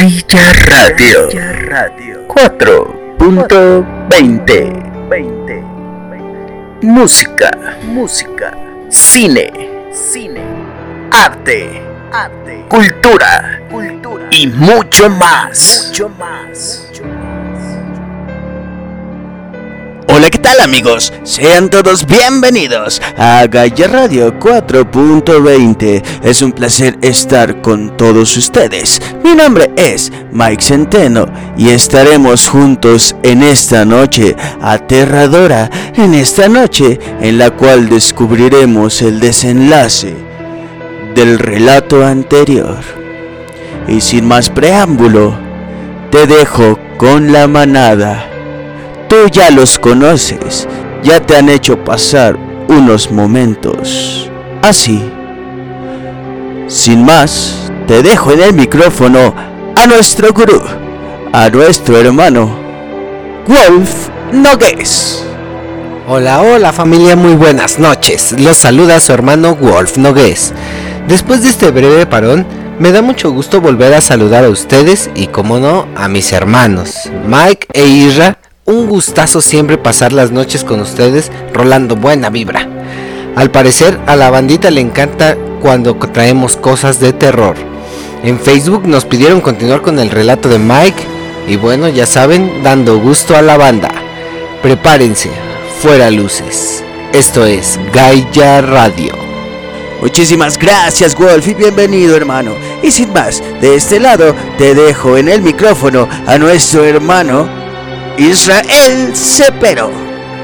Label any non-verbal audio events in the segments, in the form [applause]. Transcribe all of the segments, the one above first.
Gaia Radio, Radio 4.20 Música, música, cine, cine, arte, arte, cultura, cultura y mucho más. Mucho más. Hola, ¿qué tal amigos? Sean todos bienvenidos a Gaia Radio 4.20. Es un placer estar con todos ustedes. Mi nombre es Mike Centeno y estaremos juntos en esta noche aterradora, en esta noche en la cual descubriremos el desenlace del relato anterior. Y sin más preámbulo, te dejo con la manada. Tú ya los conoces, ya te han hecho pasar unos momentos así. Sin más, te dejo en el micrófono a nuestro gurú, a nuestro hermano, Wolf Nogues. Hola, hola familia, muy buenas noches. Los saluda su hermano Wolf Nogues. Después de este breve parón, me da mucho gusto volver a saludar a ustedes y como no, a mis hermanos, Mike e Isra, un gustazo siempre pasar las noches con ustedes rolando buena vibra. Al parecer a la bandita le encanta cuando traemos cosas de terror. En Facebook nos pidieron continuar con el relato de Mike y bueno, ya saben, dando gusto a la banda. Prepárense, fuera luces. Esto es Gaia Radio. Muchísimas gracias Wolf y bienvenido hermano. Y sin más, de este lado te dejo en el micrófono a nuestro hermano Israel Cepero.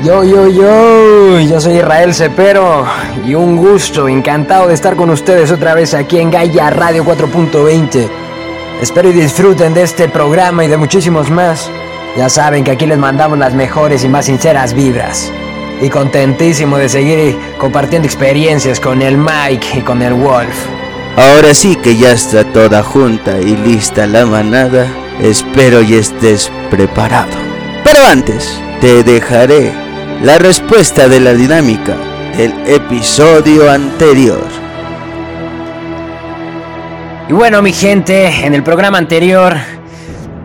Yo, yo, yo, yo soy Israel Cepero y un gusto, encantado de estar con ustedes otra vez aquí en Gaia Radio 4.20. Espero y disfruten de este programa y de muchísimos más. Ya saben que aquí les mandamos las mejores y más sinceras vibras. Y contentísimo de seguir compartiendo experiencias con el Mike y con el Wolf. Ahora sí que ya está toda junta y lista la manada. Espero y estés preparado. Pero antes, te dejaré la respuesta de la dinámica del episodio anterior. Y bueno, mi gente, en el programa anterior,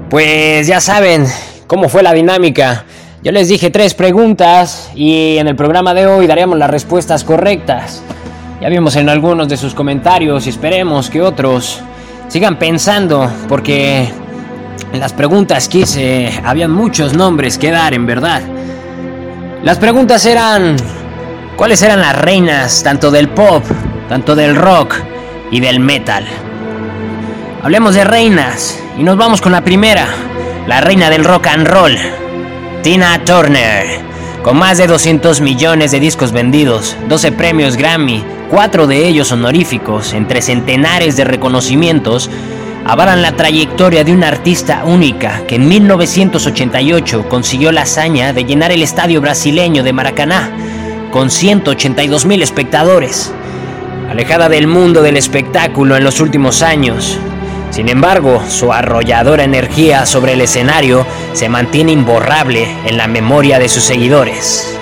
pues ya saben cómo fue la dinámica. Yo les dije tres preguntas y en el programa de hoy daríamos las respuestas correctas. Ya vimos en algunos de sus comentarios y esperemos que otros sigan pensando porque las preguntas que hice habían muchos nombres que dar en verdad. Las preguntas eran cuáles eran las reinas tanto del pop, tanto del rock y del metal. Hablemos de reinas y nos vamos con la primera, la reina del rock and roll, Tina Turner. Con más de 200 millones de discos vendidos, 12 premios Grammy, 4 de ellos honoríficos, entre centenares de reconocimientos, avalan la trayectoria de una artista única que en 1988 consiguió la hazaña de llenar el estadio brasileño de Maracaná con 182 mil espectadores. Alejada del mundo del espectáculo en los últimos años, sin embargo, su arrolladora energía sobre el escenario se mantiene imborrable en la memoria de sus seguidores.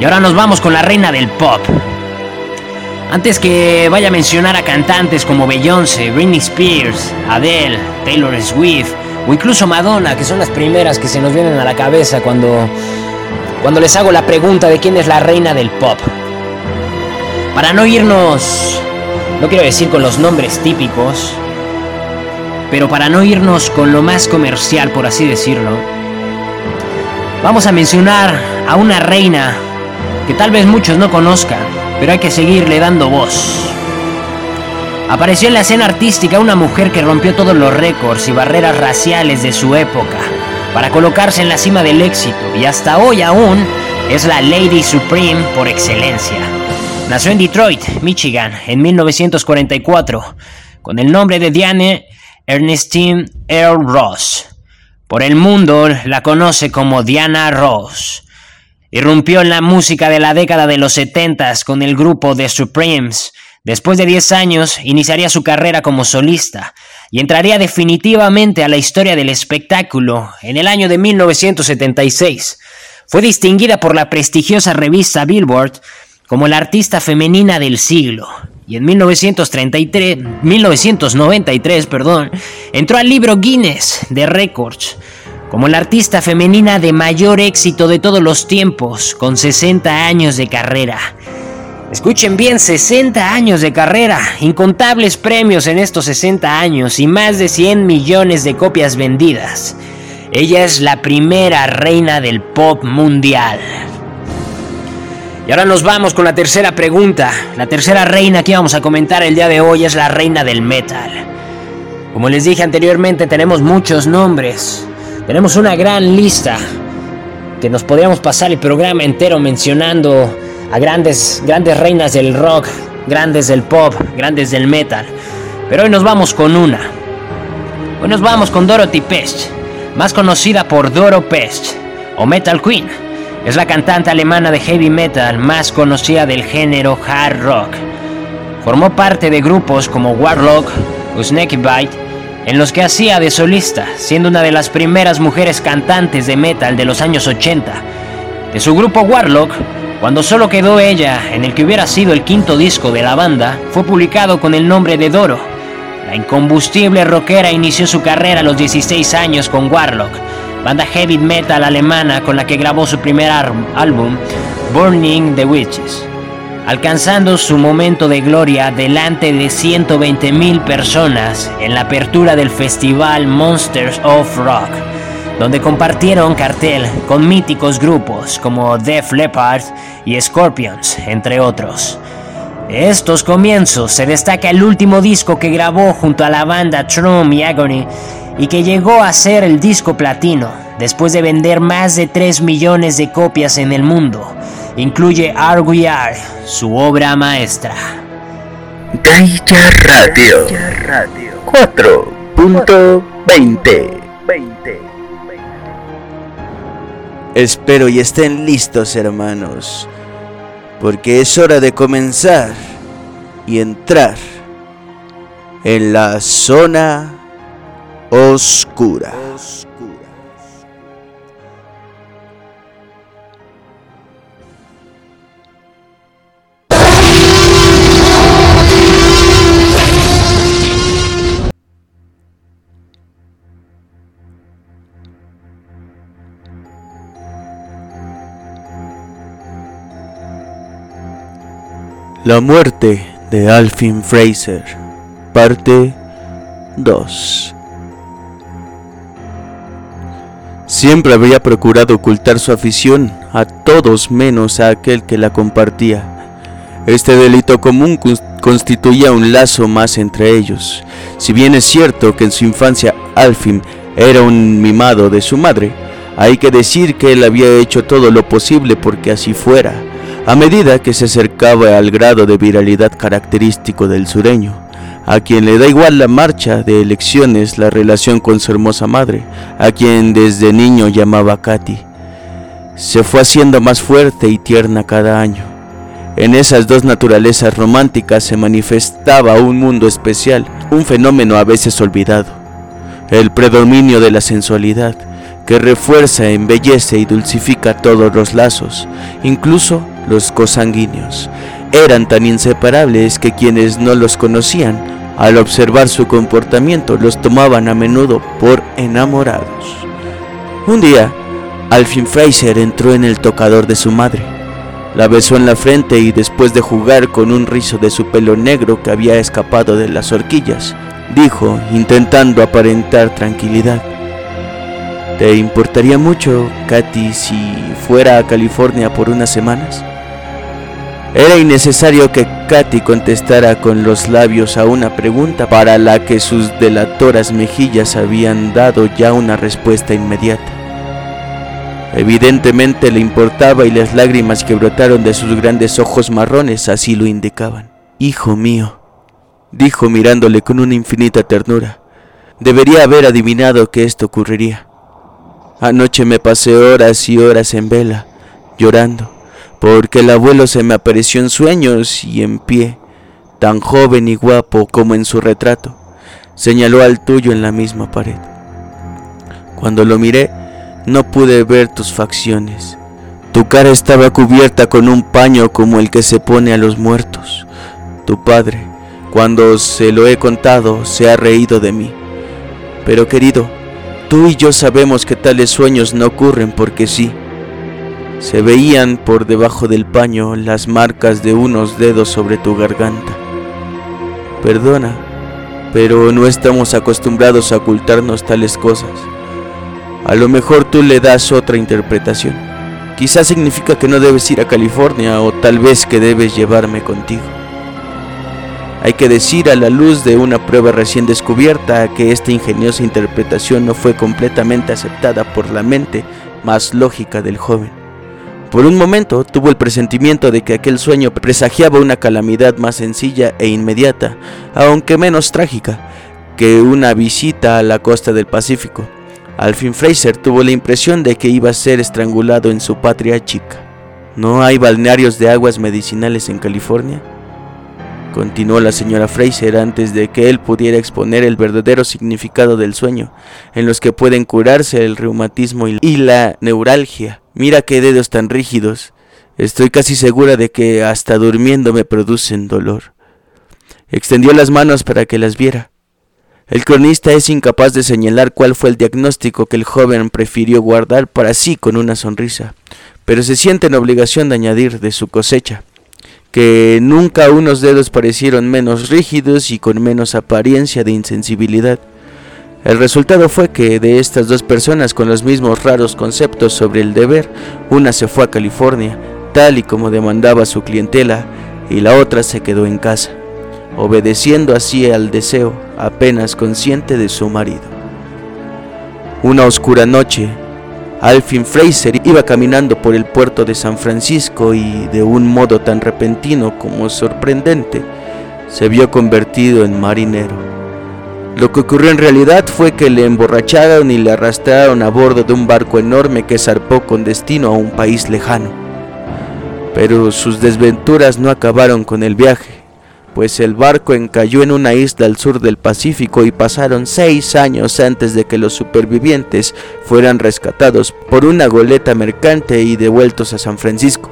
Y ahora nos vamos con la reina del pop. Antes que vaya a mencionar a cantantes como Beyoncé, Britney Spears, Adele, Taylor Swift o incluso Madonna, que son las primeras que se nos vienen a la cabeza cuando, cuando les hago la pregunta de quién es la reina del pop. Para no irnos no quiero decir con los nombres típicos, pero para no irnos con lo más comercial, por así decirlo, vamos a mencionar a una reina que tal vez muchos no conozcan, pero hay que seguirle dando voz. Apareció en la escena artística una mujer que rompió todos los récords y barreras raciales de su época para colocarse en la cima del éxito y hasta hoy aún es la Lady Supreme por excelencia. Nació en Detroit, Michigan, en 1944, con el nombre de Diane Ernestine Earl Ross. Por el mundo la conoce como Diana Ross. Irrumpió en la música de la década de los 70 con el grupo The Supremes. Después de 10 años, iniciaría su carrera como solista y entraría definitivamente a la historia del espectáculo en el año de 1976. Fue distinguida por la prestigiosa revista Billboard como la artista femenina del siglo y en 1933, 1993 perdón, entró al libro Guinness de Records como la artista femenina de mayor éxito de todos los tiempos, con 60 años de carrera. Escuchen bien, 60 años de carrera, incontables premios en estos 60 años y más de 100 millones de copias vendidas. Ella es la primera reina del pop mundial. Y ahora nos vamos con la tercera pregunta. La tercera reina que vamos a comentar el día de hoy es la reina del metal. Como les dije anteriormente, tenemos muchos nombres. Tenemos una gran lista que nos podríamos pasar el programa entero mencionando a grandes, grandes reinas del rock, grandes del pop, grandes del metal. Pero hoy nos vamos con una. Hoy nos vamos con Dorothy Pest, más conocida por Doro Pest o Metal Queen. Es la cantante alemana de heavy metal más conocida del género hard rock. Formó parte de grupos como Warlock Snakebite, en los que hacía de solista, siendo una de las primeras mujeres cantantes de metal de los años 80. De su grupo Warlock, cuando solo quedó ella en el que hubiera sido el quinto disco de la banda, fue publicado con el nombre de Doro. La incombustible rockera inició su carrera a los 16 años con Warlock, banda heavy metal alemana con la que grabó su primer álbum, Burning the Witches, alcanzando su momento de gloria delante de 120.000 personas en la apertura del festival Monsters of Rock, donde compartieron cartel con míticos grupos como Def Leppard y Scorpions, entre otros. Estos comienzos se destaca el último disco que grabó junto a la banda Trump y Agony y que llegó a ser el disco platino después de vender más de 3 millones de copias en el mundo. Incluye Are We Are, su obra maestra. Gaia Radio 4.20 Espero y estén listos hermanos, porque es hora de comenzar y entrar en la zona oscura. La muerte de Alfin Fraser, parte 2. Siempre había procurado ocultar su afición a todos menos a aquel que la compartía. Este delito común constituía un lazo más entre ellos. Si bien es cierto que en su infancia Alfin era un mimado de su madre, hay que decir que él había hecho todo lo posible porque así fuera, a medida que se acercaba al grado de viralidad característico del sureño a quien le da igual la marcha de elecciones, la relación con su hermosa madre, a quien desde niño llamaba Katy. Se fue haciendo más fuerte y tierna cada año. En esas dos naturalezas románticas se manifestaba un mundo especial, un fenómeno a veces olvidado, el predominio de la sensualidad, que refuerza, embellece y dulcifica todos los lazos, incluso los cosanguíneos eran tan inseparables que quienes no los conocían, al observar su comportamiento, los tomaban a menudo por enamorados. Un día, Alfin Fraser entró en el tocador de su madre. La besó en la frente y después de jugar con un rizo de su pelo negro que había escapado de las horquillas, dijo, intentando aparentar tranquilidad. ¿Te importaría mucho, Katy, si fuera a California por unas semanas? Era innecesario que Katy contestara con los labios a una pregunta para la que sus delatoras mejillas habían dado ya una respuesta inmediata. Evidentemente le importaba y las lágrimas que brotaron de sus grandes ojos marrones así lo indicaban. Hijo mío, dijo mirándole con una infinita ternura, debería haber adivinado que esto ocurriría. Anoche me pasé horas y horas en vela, llorando porque el abuelo se me apareció en sueños y en pie, tan joven y guapo como en su retrato, señaló al tuyo en la misma pared. Cuando lo miré, no pude ver tus facciones. Tu cara estaba cubierta con un paño como el que se pone a los muertos. Tu padre, cuando se lo he contado, se ha reído de mí. Pero querido, tú y yo sabemos que tales sueños no ocurren porque sí. Se veían por debajo del paño las marcas de unos dedos sobre tu garganta. Perdona, pero no estamos acostumbrados a ocultarnos tales cosas. A lo mejor tú le das otra interpretación. Quizás significa que no debes ir a California o tal vez que debes llevarme contigo. Hay que decir a la luz de una prueba recién descubierta que esta ingeniosa interpretación no fue completamente aceptada por la mente más lógica del joven. Por un momento tuvo el presentimiento de que aquel sueño presagiaba una calamidad más sencilla e inmediata, aunque menos trágica, que una visita a la costa del Pacífico. Al fin Fraser tuvo la impresión de que iba a ser estrangulado en su patria chica. ¿No hay balnearios de aguas medicinales en California? Continuó la señora Fraser antes de que él pudiera exponer el verdadero significado del sueño, en los que pueden curarse el reumatismo y la neuralgia. Mira qué dedos tan rígidos. Estoy casi segura de que hasta durmiendo me producen dolor. Extendió las manos para que las viera. El cronista es incapaz de señalar cuál fue el diagnóstico que el joven prefirió guardar para sí con una sonrisa, pero se siente en obligación de añadir de su cosecha que nunca unos dedos parecieron menos rígidos y con menos apariencia de insensibilidad. El resultado fue que de estas dos personas con los mismos raros conceptos sobre el deber, una se fue a California, tal y como demandaba su clientela, y la otra se quedó en casa, obedeciendo así al deseo, apenas consciente de su marido. Una oscura noche, Alfin Fraser iba caminando por el puerto de San Francisco y de un modo tan repentino como sorprendente, se vio convertido en marinero. Lo que ocurrió en realidad fue que le emborracharon y le arrastraron a bordo de un barco enorme que zarpó con destino a un país lejano. Pero sus desventuras no acabaron con el viaje pues el barco encalló en una isla al sur del Pacífico y pasaron seis años antes de que los supervivientes fueran rescatados por una goleta mercante y devueltos a San Francisco.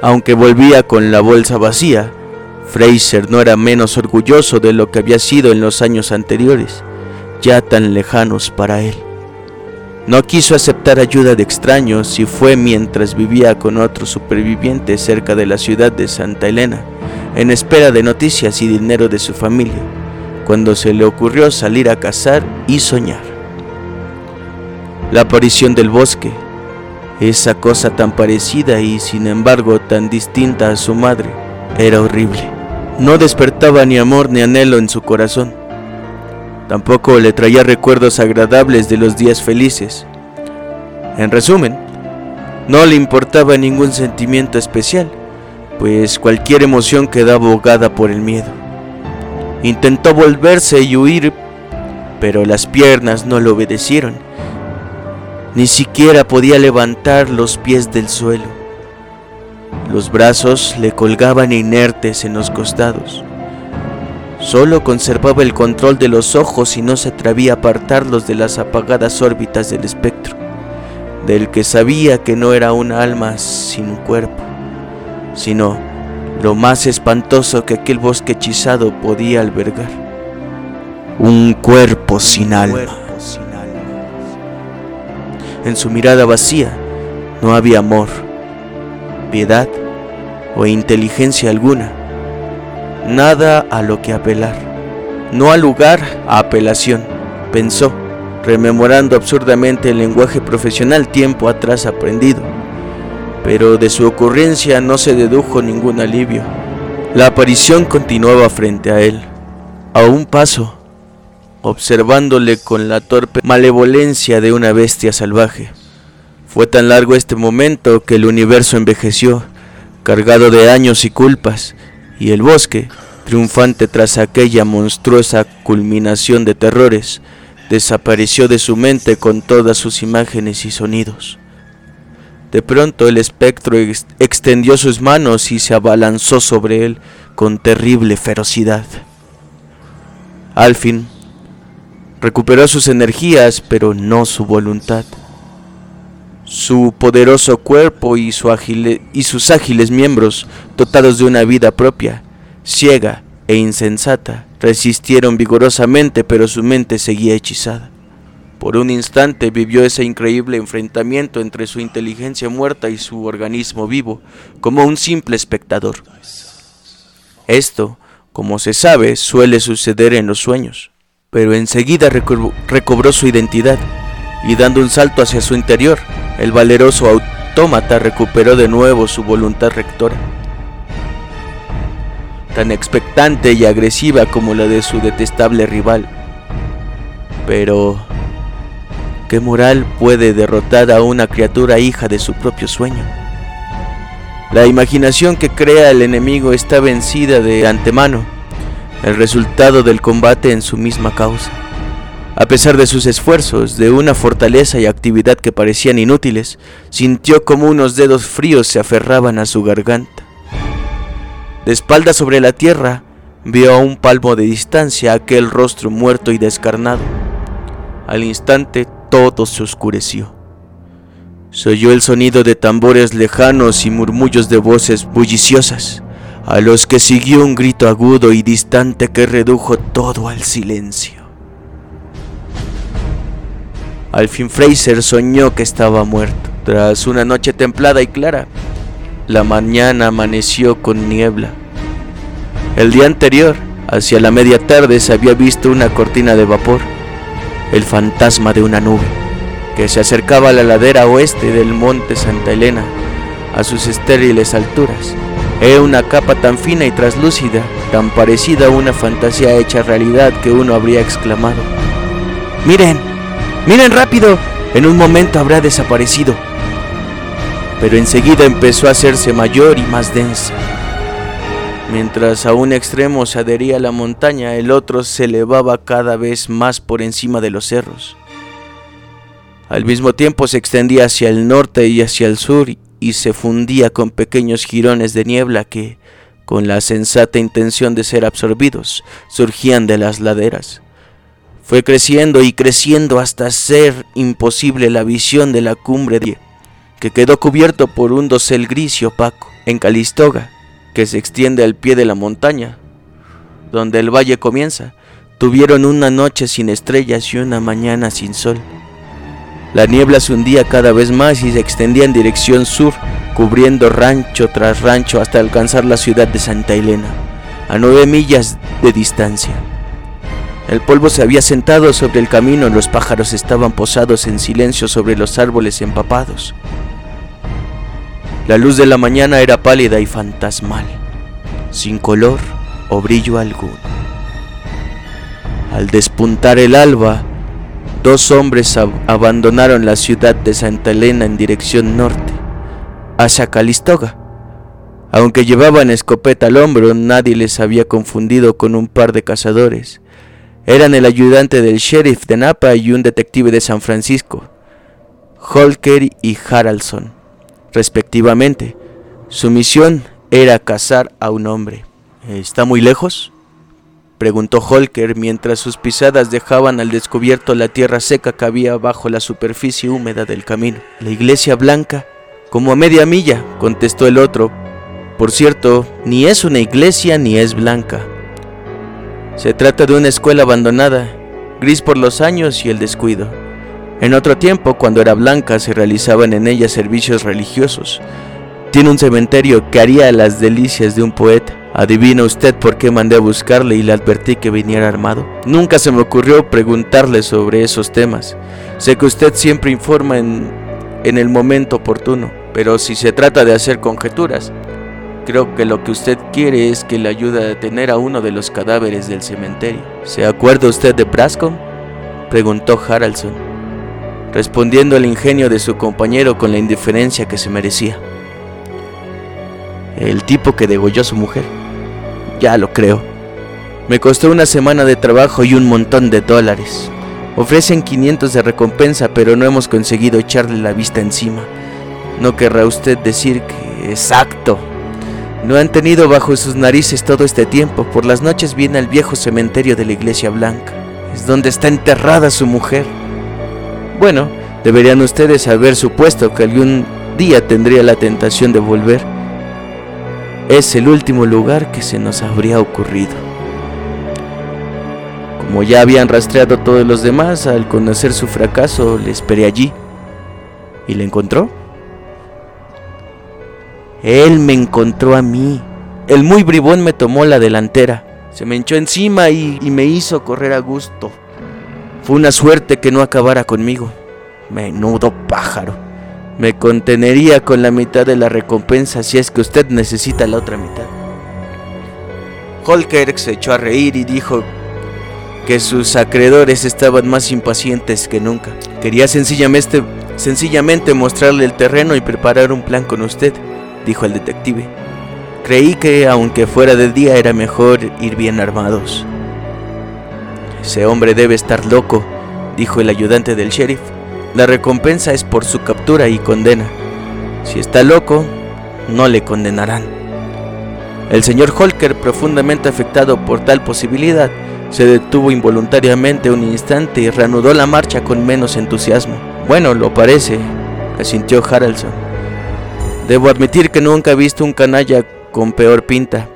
Aunque volvía con la bolsa vacía, Fraser no era menos orgulloso de lo que había sido en los años anteriores, ya tan lejanos para él. No quiso aceptar ayuda de extraños y fue mientras vivía con otros supervivientes cerca de la ciudad de Santa Elena en espera de noticias y dinero de su familia, cuando se le ocurrió salir a cazar y soñar. La aparición del bosque, esa cosa tan parecida y sin embargo tan distinta a su madre, era horrible. No despertaba ni amor ni anhelo en su corazón. Tampoco le traía recuerdos agradables de los días felices. En resumen, no le importaba ningún sentimiento especial pues cualquier emoción quedaba ahogada por el miedo. Intentó volverse y huir, pero las piernas no le obedecieron. Ni siquiera podía levantar los pies del suelo. Los brazos le colgaban inertes en los costados. Solo conservaba el control de los ojos y no se atrevía a apartarlos de las apagadas órbitas del espectro, del que sabía que no era un alma sin un cuerpo sino lo más espantoso que aquel bosque hechizado podía albergar. Un cuerpo sin alma. En su mirada vacía no había amor, piedad o inteligencia alguna. Nada a lo que apelar. No al lugar a apelación, pensó, rememorando absurdamente el lenguaje profesional tiempo atrás aprendido pero de su ocurrencia no se dedujo ningún alivio. La aparición continuaba frente a él, a un paso, observándole con la torpe malevolencia de una bestia salvaje. Fue tan largo este momento que el universo envejeció, cargado de años y culpas, y el bosque, triunfante tras aquella monstruosa culminación de terrores, desapareció de su mente con todas sus imágenes y sonidos. De pronto el espectro extendió sus manos y se abalanzó sobre él con terrible ferocidad. Al fin, recuperó sus energías, pero no su voluntad. Su poderoso cuerpo y, su y sus ágiles miembros, dotados de una vida propia, ciega e insensata, resistieron vigorosamente, pero su mente seguía hechizada. Por un instante vivió ese increíble enfrentamiento entre su inteligencia muerta y su organismo vivo, como un simple espectador. Esto, como se sabe, suele suceder en los sueños, pero enseguida recobró su identidad y dando un salto hacia su interior, el valeroso autómata recuperó de nuevo su voluntad rectora, tan expectante y agresiva como la de su detestable rival. Pero ¿Qué moral puede derrotar a una criatura hija de su propio sueño? La imaginación que crea el enemigo está vencida de antemano, el resultado del combate en su misma causa. A pesar de sus esfuerzos, de una fortaleza y actividad que parecían inútiles, sintió como unos dedos fríos se aferraban a su garganta. De espalda sobre la tierra, vio a un palmo de distancia aquel rostro muerto y descarnado. Al instante todo se oscureció. Se oyó el sonido de tambores lejanos y murmullos de voces bulliciosas, a los que siguió un grito agudo y distante que redujo todo al silencio. Al fin Fraser soñó que estaba muerto. Tras una noche templada y clara, la mañana amaneció con niebla. El día anterior, hacia la media tarde, se había visto una cortina de vapor el fantasma de una nube que se acercaba a la ladera oeste del monte Santa Elena, a sus estériles alturas. Era una capa tan fina y traslúcida, tan parecida a una fantasía hecha realidad que uno habría exclamado, Miren, miren rápido, en un momento habrá desaparecido. Pero enseguida empezó a hacerse mayor y más densa. Mientras a un extremo se adhería la montaña, el otro se elevaba cada vez más por encima de los cerros. Al mismo tiempo se extendía hacia el norte y hacia el sur y se fundía con pequeños jirones de niebla que, con la sensata intención de ser absorbidos, surgían de las laderas. Fue creciendo y creciendo hasta ser imposible la visión de la cumbre que quedó cubierto por un dosel gris y opaco. En Calistoga, que se extiende al pie de la montaña, donde el valle comienza, tuvieron una noche sin estrellas y una mañana sin sol. La niebla se hundía cada vez más y se extendía en dirección sur, cubriendo rancho tras rancho hasta alcanzar la ciudad de Santa Elena, a nueve millas de distancia. El polvo se había sentado sobre el camino, los pájaros estaban posados en silencio sobre los árboles empapados. La luz de la mañana era pálida y fantasmal, sin color o brillo alguno. Al despuntar el alba, dos hombres abandonaron la ciudad de Santa Elena en dirección norte, hacia Calistoga. Aunque llevaban escopeta al hombro, nadie les había confundido con un par de cazadores. Eran el ayudante del sheriff de Napa y un detective de San Francisco, Holker y Haraldson respectivamente. Su misión era cazar a un hombre. ¿Está muy lejos? preguntó Holker mientras sus pisadas dejaban al descubierto la tierra seca que había bajo la superficie húmeda del camino. La iglesia blanca, como a media milla, contestó el otro. Por cierto, ni es una iglesia ni es blanca. Se trata de una escuela abandonada, gris por los años y el descuido. En otro tiempo, cuando era blanca, se realizaban en ella servicios religiosos. Tiene un cementerio que haría las delicias de un poeta. ¿Adivina usted por qué mandé a buscarle y le advertí que viniera armado? Nunca se me ocurrió preguntarle sobre esos temas. Sé que usted siempre informa en, el momento oportuno, pero si se trata de hacer conjeturas, creo que lo que usted quiere es que le ayude a detener a uno de los cadáveres del cementerio. ¿Se acuerda usted de Brascom? Preguntó Haraldson respondiendo al ingenio de su compañero con la indiferencia que se merecía. El tipo que degolló a su mujer. Ya lo creo. Me costó una semana de trabajo y un montón de dólares. Ofrecen 500 de recompensa, pero no hemos conseguido echarle la vista encima. No querrá usted decir que... Exacto. No han tenido bajo sus narices todo este tiempo. Por las noches viene al viejo cementerio de la Iglesia Blanca. Es donde está enterrada su mujer. Bueno, deberían ustedes haber supuesto que algún día tendría la tentación de volver. es el último lugar que se nos habría ocurrido. Como ya habían rastreado a todos los demás, al conocer su fracaso, le esperé allí. ¿Y le encontró? Él me encontró a mí. El muy bribón me tomó la delantera. Se me echó encima y, y me hizo correr a gusto. Fue una suerte que no acabara conmigo. Menudo pájaro. Me contenería con la mitad de la recompensa si es que usted necesita la otra mitad. Holker se echó a reír y dijo que sus acreedores estaban más impacientes que nunca. Quería sencillamente, sencillamente mostrarle el terreno y preparar un plan con usted, dijo el detective. Creí que aunque fuera de día era mejor ir bien armados. Ese hombre debe estar loco, dijo el ayudante del sheriff. La recompensa es por su captura y condena. Si está loco, no le condenarán. El señor Holker, profundamente afectado por tal posibilidad, se detuvo involuntariamente un instante y reanudó la marcha con menos entusiasmo. Bueno, lo parece, asintió Haraldson. Debo admitir que nunca he visto un canalla con peor pinta.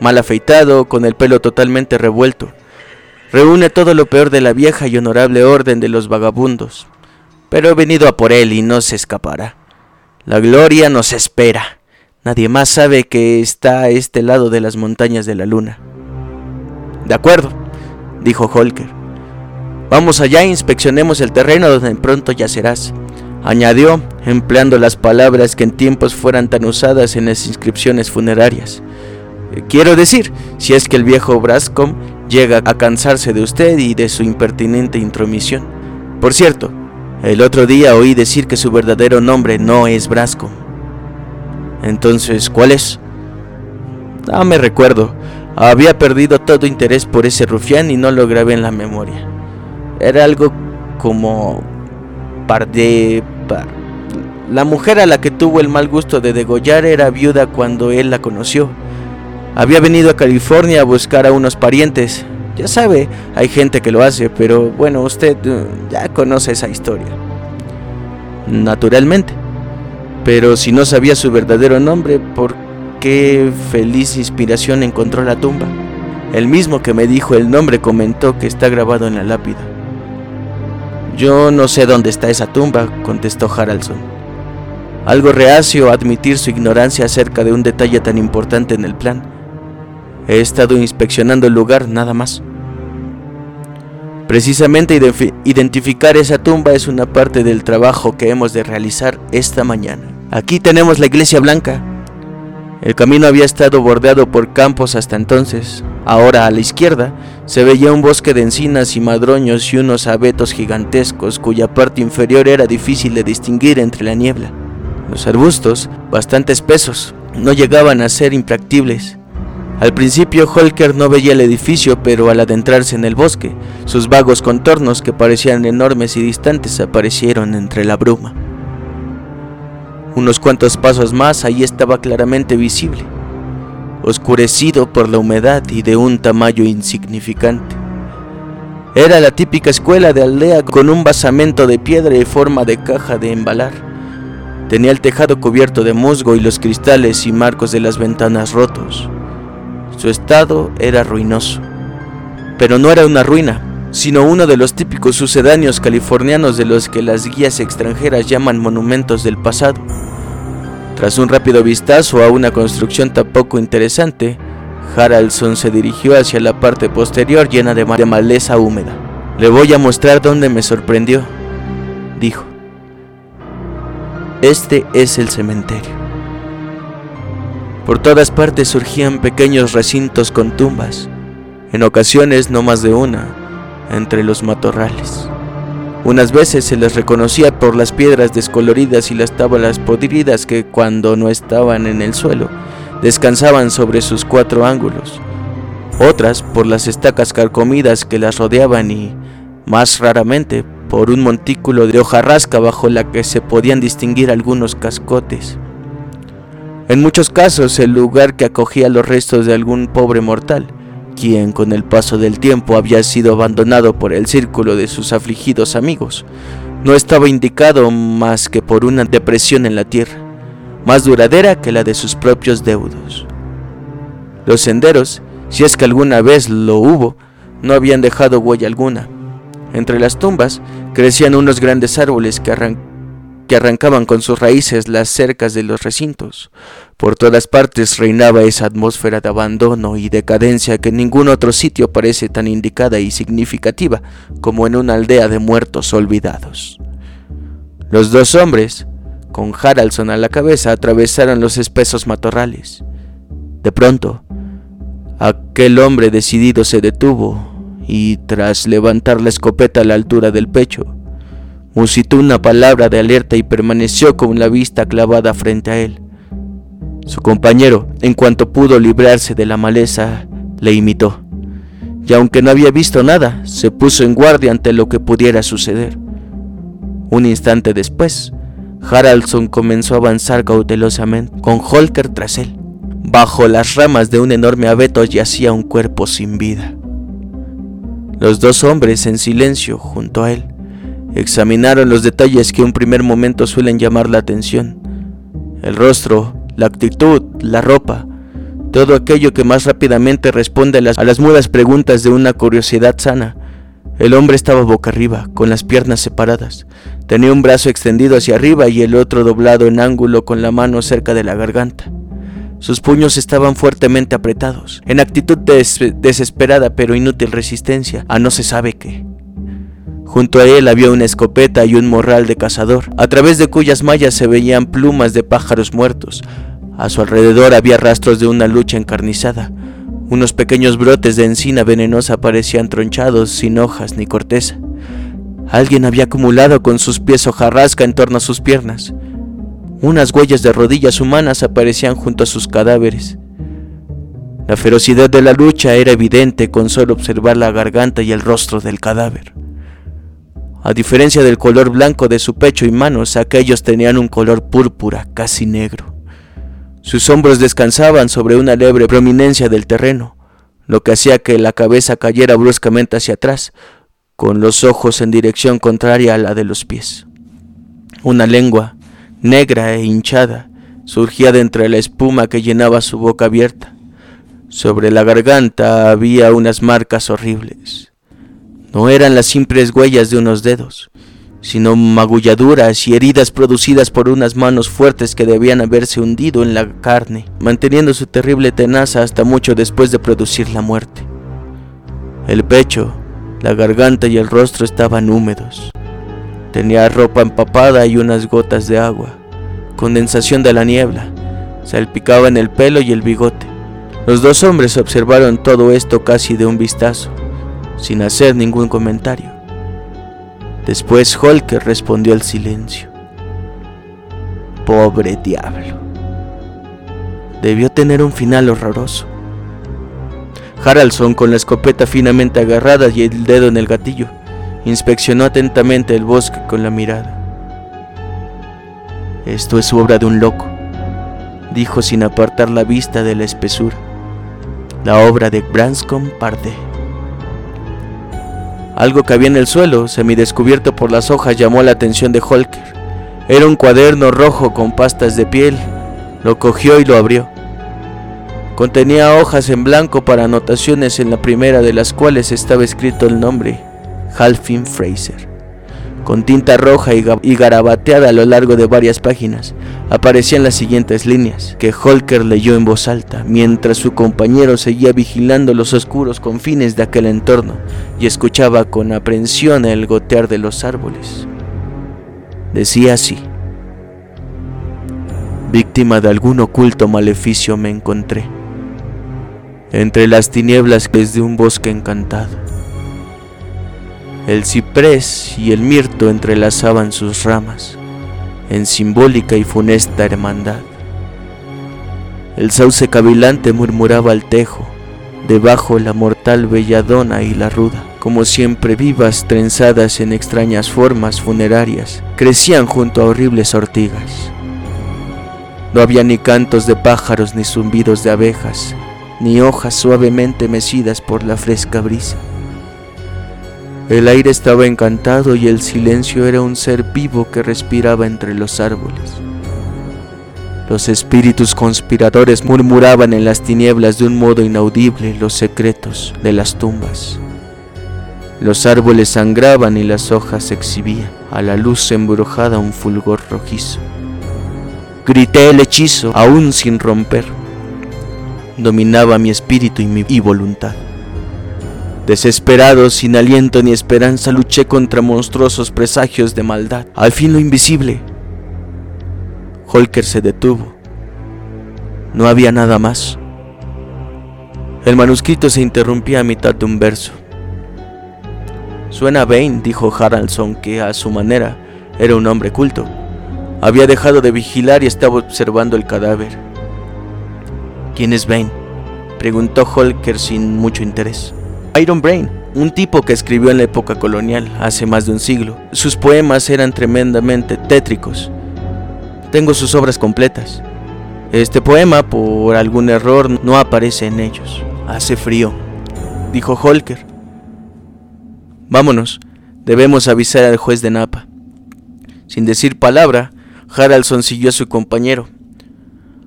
Mal afeitado, con el pelo totalmente revuelto. Reúne todo lo peor de la vieja y honorable orden de los vagabundos. Pero he venido a por él y no se escapará. La gloria nos espera. Nadie más sabe que está a este lado de las montañas de la luna. De acuerdo, dijo Holker. Vamos allá e inspeccionemos el terreno donde pronto yacerás, añadió, empleando las palabras que en tiempos fueran tan usadas en las inscripciones funerarias. Quiero decir, si es que el viejo Brascom llega a cansarse de usted y de su impertinente intromisión. Por cierto, el otro día oí decir que su verdadero nombre no es Brascom. Entonces, ¿cuál es? No me recuerdo. Había perdido todo interés por ese rufián y no lo grabé en la memoria. Era algo como par de par. La mujer a la que tuvo el mal gusto de degollar era viuda cuando él la conoció. Había venido a California a buscar a unos parientes. Ya sabe, hay gente que lo hace, pero bueno, usted uh, ya conoce esa historia. Naturalmente. Pero si no sabía su verdadero nombre, ¿por qué feliz inspiración encontró la tumba? El mismo que me dijo el nombre comentó que está grabado en la lápida. Yo no sé dónde está esa tumba, contestó Haraldson. Algo reacio a admitir su ignorancia acerca de un detalle tan importante en el plan. He estado inspeccionando el lugar nada más. Precisamente identificar esa tumba es una parte del trabajo que hemos de realizar esta mañana. Aquí tenemos la iglesia blanca. El camino había estado bordeado por campos hasta entonces. Ahora a la izquierda se veía un bosque de encinas y madroños y unos abetos gigantescos cuya parte inferior era difícil de distinguir entre la niebla. Los arbustos, bastante espesos, no llegaban a ser impractibles. Al principio Holker no veía el edificio, pero al adentrarse en el bosque, sus vagos contornos que parecían enormes y distantes aparecieron entre la bruma. Unos cuantos pasos más, ahí estaba claramente visible, oscurecido por la humedad y de un tamaño insignificante. Era la típica escuela de aldea con un basamento de piedra y forma de caja de embalar. Tenía el tejado cubierto de musgo y los cristales y marcos de las ventanas rotos. Su estado era ruinoso. Pero no era una ruina, sino uno de los típicos sucedáneos californianos de los que las guías extranjeras llaman monumentos del pasado. Tras un rápido vistazo a una construcción tan poco interesante, Haraldson se dirigió hacia la parte posterior llena de maleza húmeda. Le voy a mostrar dónde me sorprendió, dijo. Este es el cementerio. Por todas partes surgían pequeños recintos con tumbas, en ocasiones no más de una, entre los matorrales. Unas veces se les reconocía por las piedras descoloridas y las tablas podridas que cuando no estaban en el suelo descansaban sobre sus cuatro ángulos. Otras por las estacas carcomidas que las rodeaban y, más raramente, por un montículo de hojarrasca bajo la que se podían distinguir algunos cascotes. En muchos casos el lugar que acogía los restos de algún pobre mortal, quien con el paso del tiempo había sido abandonado por el círculo de sus afligidos amigos, no estaba indicado más que por una depresión en la tierra, más duradera que la de sus propios deudos. Los senderos, si es que alguna vez lo hubo, no habían dejado huella alguna. Entre las tumbas crecían unos grandes árboles que, que arrancaban con sus raíces las cercas de los recintos. Por todas partes reinaba esa atmósfera de abandono y decadencia que en ningún otro sitio parece tan indicada y significativa como en una aldea de muertos olvidados. Los dos hombres, con Haraldson a la cabeza, atravesaron los espesos matorrales. De pronto, aquel hombre decidido se detuvo y, tras levantar la escopeta a la altura del pecho, musitó una palabra de alerta y permaneció con la vista clavada frente a él. Su compañero, en cuanto pudo librarse de la maleza, le imitó, y aunque no había visto nada, se puso en guardia ante lo que pudiera suceder. Un instante después, Haraldson comenzó a avanzar cautelosamente, con Holker tras él. Bajo las ramas de un enorme abeto yacía un cuerpo sin vida. Los dos hombres en silencio junto a él examinaron los detalles que en un primer momento suelen llamar la atención. El rostro, la actitud, la ropa, todo aquello que más rápidamente responde a las, mudas preguntas de una curiosidad sana. El hombre estaba boca arriba, con las piernas separadas. Tenía un brazo extendido hacia arriba y el otro doblado en ángulo con la mano cerca de la garganta. Sus puños estaban fuertemente apretados, en actitud desesperada pero inútil resistencia a no se sabe qué. Junto a él había una escopeta y un morral de cazador, a través de cuyas mallas se veían plumas de pájaros muertos. A su alrededor había rastros de una lucha encarnizada, unos pequeños brotes de encina venenosa parecían tronchados, sin hojas ni corteza. Alguien había acumulado con sus pies hojarrasca en torno a sus piernas. Unas huellas de rodillas humanas aparecían junto a sus cadáveres. La ferocidad de la lucha era evidente con solo observar la garganta y el rostro del cadáver. A diferencia del color blanco de su pecho y manos, aquellos tenían un color púrpura, casi negro. Sus hombros descansaban sobre una leve prominencia del terreno, lo que hacía que la cabeza cayera bruscamente hacia atrás, con los ojos en dirección contraria a la de los pies. Una lengua, negra e hinchada, surgía de entre la espuma que llenaba su boca abierta. Sobre la garganta había unas marcas horribles. No eran las simples huellas de unos dedos, sino magulladuras y heridas producidas por unas manos fuertes que debían haberse hundido en la carne, manteniendo su terrible tenaza hasta mucho después de producir la muerte. El pecho, la garganta y el rostro estaban húmedos. Tenía ropa empapada y unas gotas de agua, condensación de la niebla, salpicaba en el pelo y el bigote. Los dos hombres observaron todo esto casi de un vistazo, sin hacer ningún comentario. Después Holker respondió al silencio. Pobre diablo. Debió tener un final horroroso. Haraldson, con la escopeta finamente agarrada y el dedo en el gatillo, inspeccionó atentamente el bosque con la mirada. Esto es obra de un loco, dijo sin apartar la vista de la espesura. La obra de Branscombe Pardé. Algo que había en el suelo, semidescubierto por las hojas, llamó la atención de Holker. Era un cuaderno rojo con pastas de piel. Lo cogió y lo abrió. Contenía hojas en blanco para anotaciones en la primera de las cuales estaba escrito el nombre, Halfin Fraser con tinta roja y garabateada a lo largo de varias páginas, aparecían las siguientes líneas, que Holker leyó en voz alta, mientras su compañero seguía vigilando los oscuros confines de aquel entorno y escuchaba con aprensión el gotear de los árboles. Decía así, víctima de algún oculto maleficio me encontré, entre las tinieblas desde un bosque encantado el ciprés y el mirto entrelazaban sus ramas en simbólica y funesta hermandad. El sauce cavilante murmuraba al tejo, debajo la mortal belladona y la ruda, como siempre vivas trenzadas en extrañas formas funerarias, crecían junto a horribles ortigas. No había ni cantos de pájaros ni zumbidos de abejas, ni hojas suavemente mecidas por la fresca brisa. El aire estaba encantado y el silencio era un ser vivo que respiraba entre los árboles. Los espíritus conspiradores murmuraban en las tinieblas de un modo inaudible los secretos de las tumbas. Los árboles sangraban y las hojas exhibían a la luz embrujada un fulgor rojizo. Grité el hechizo aún sin romper. Dominaba mi espíritu y mi voluntad. Desesperado, sin aliento ni esperanza, luché contra monstruosos presagios de maldad. Al fin lo invisible. Holker se detuvo. No había nada más. El manuscrito se interrumpía a mitad de un verso. Suena Bane, dijo Haraldson, que a su manera era un hombre culto. Había dejado de vigilar y estaba observando el cadáver. ¿Quién es Bane? preguntó Holker sin mucho interés. Iron Brain, un tipo que escribió en la época colonial, hace más de un siglo. Sus poemas eran tremendamente tétricos. Tengo sus obras completas. Este poema, por algún error, no aparece en ellos. Hace frío, dijo Holker. Vámonos, debemos avisar al juez de Napa. Sin decir palabra, Haraldson siguió a su compañero.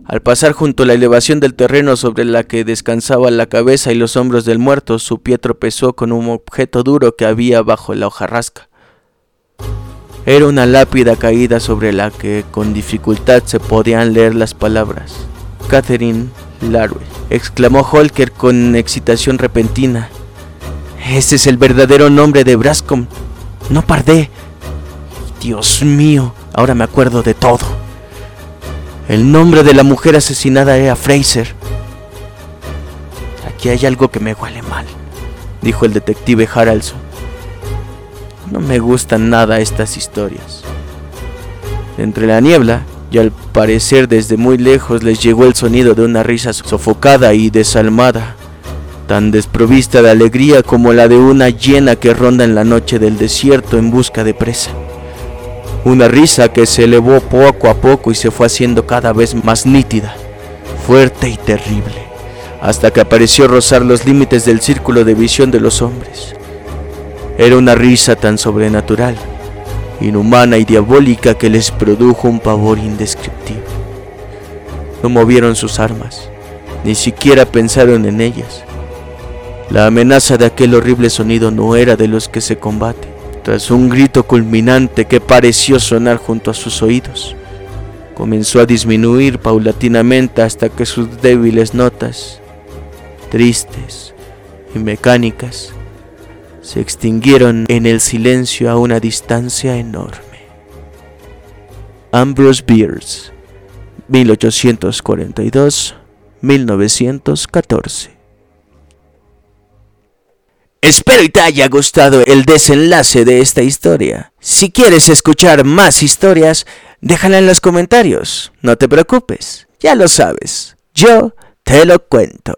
Al pasar junto a la elevación del terreno sobre la que descansaba la cabeza y los hombros del muerto, su pie tropezó con un objeto duro que había bajo la hojarrasca. Era una lápida caída sobre la que con dificultad se podían leer las palabras. Catherine Larue, exclamó Holker con excitación repentina. Ese es el verdadero nombre de Brascom. No pardé. Dios mío, ahora me acuerdo de todo. El nombre de la mujer asesinada era Fraser. Aquí hay algo que me huele mal, dijo el detective Haraldson. No me gustan nada estas historias. Entre la niebla, y al parecer desde muy lejos les llegó el sonido de una risa sofocada y desalmada tan desprovista de alegría como la de una hiena que ronda en la noche del desierto en busca de presa. Una risa que se elevó poco a poco y se fue haciendo cada vez más nítida, fuerte y terrible, hasta que apareció rozar los límites del círculo de visión de los hombres. Era una risa tan sobrenatural, inhumana y diabólica que les produjo un pavor indescriptible. No movieron sus armas, ni siquiera pensaron en ellas la amenaza de aquel horrible sonido no era de los que se combate. Tras un grito culminante que pareció sonar junto a sus oídos, comenzó a disminuir paulatinamente hasta que sus débiles notas, tristes y mecánicas, se extinguieron en el silencio a una distancia enorme. Ambrose Bierce, 1842-1914 Espero y te haya gustado el desenlace de esta historia. Si quieres escuchar más historias, déjala en los comentarios. No te preocupes, ya lo sabes. Yo te lo cuento.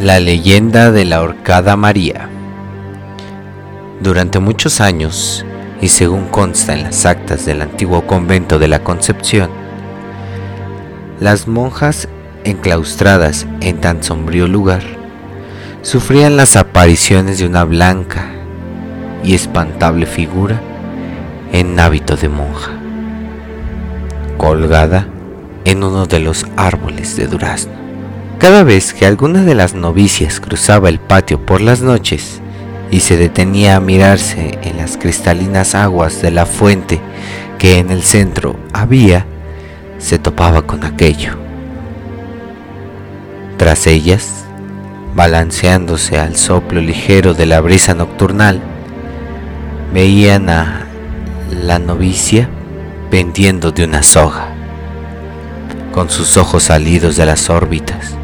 La leyenda de la horcada María. Durante muchos años, y según consta en las actas del antiguo convento de la Concepción, las monjas enclaustradas en tan sombrío lugar sufrían las apariciones de una blanca y espantable figura en hábito de monja, colgada en uno de los árboles de durazno. Cada vez que alguna de las novicias cruzaba el patio por las noches y se detenía a mirarse en las cristalinas aguas de la fuente que en el centro había, se topaba con aquello. Tras ellas, balanceándose al soplo ligero de la brisa nocturnal, veían a la novicia pendiendo de una soga, con sus ojos salidos de las órbitas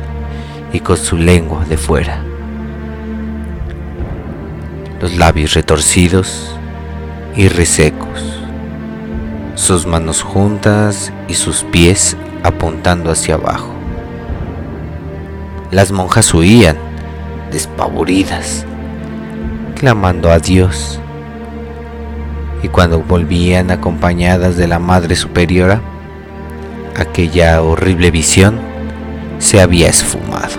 y con su lengua de fuera. Los labios retorcidos y resecos, sus manos juntas y sus pies apuntando hacia abajo. Las monjas huían, despavoridas, clamando a Dios y cuando volvían acompañadas de la Madre Superiora, aquella horrible visión se había esfumado.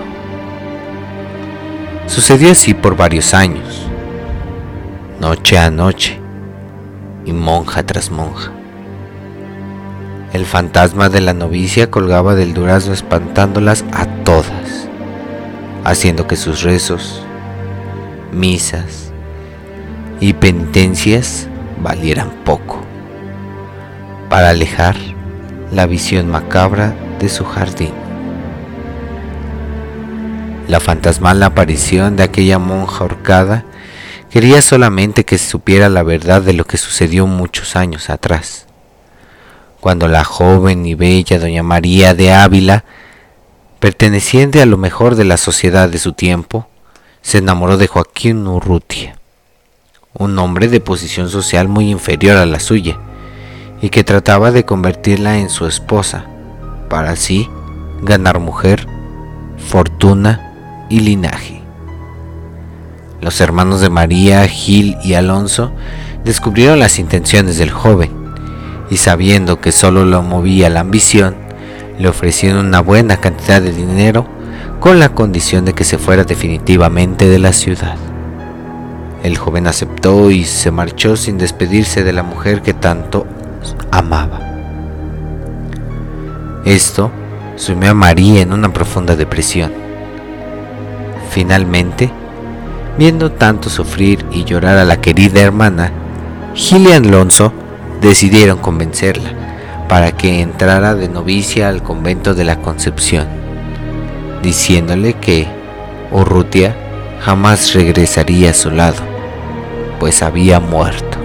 Sucedió así por varios años, noche a noche y monja tras monja. El fantasma de la novicia colgaba del durazno espantándolas a todas, haciendo que sus rezos, misas y penitencias valieran poco, para alejar la visión macabra de su jardín. La fantasmal aparición de aquella monja ahorcada quería solamente que se supiera la verdad de lo que sucedió muchos años atrás, cuando la joven y bella doña María de Ávila, perteneciente a lo mejor de la sociedad de su tiempo, se enamoró de Joaquín Urrutia, un hombre de posición social muy inferior a la suya, y que trataba de convertirla en su esposa, para así ganar mujer, fortuna y linaje. Los hermanos de María, Gil y Alonso descubrieron las intenciones del joven y sabiendo que solo lo movía la ambición, le ofrecieron una buena cantidad de dinero con la condición de que se fuera definitivamente de la ciudad. El joven aceptó y se marchó sin despedirse de la mujer que tanto amaba. Esto sumió a María en una profunda depresión. Finalmente, viendo tanto sufrir y llorar a la querida hermana, Gil y Alonso decidieron convencerla para que entrara de novicia al convento de la Concepción, diciéndole que Urrutia jamás regresaría a su lado, pues había muerto.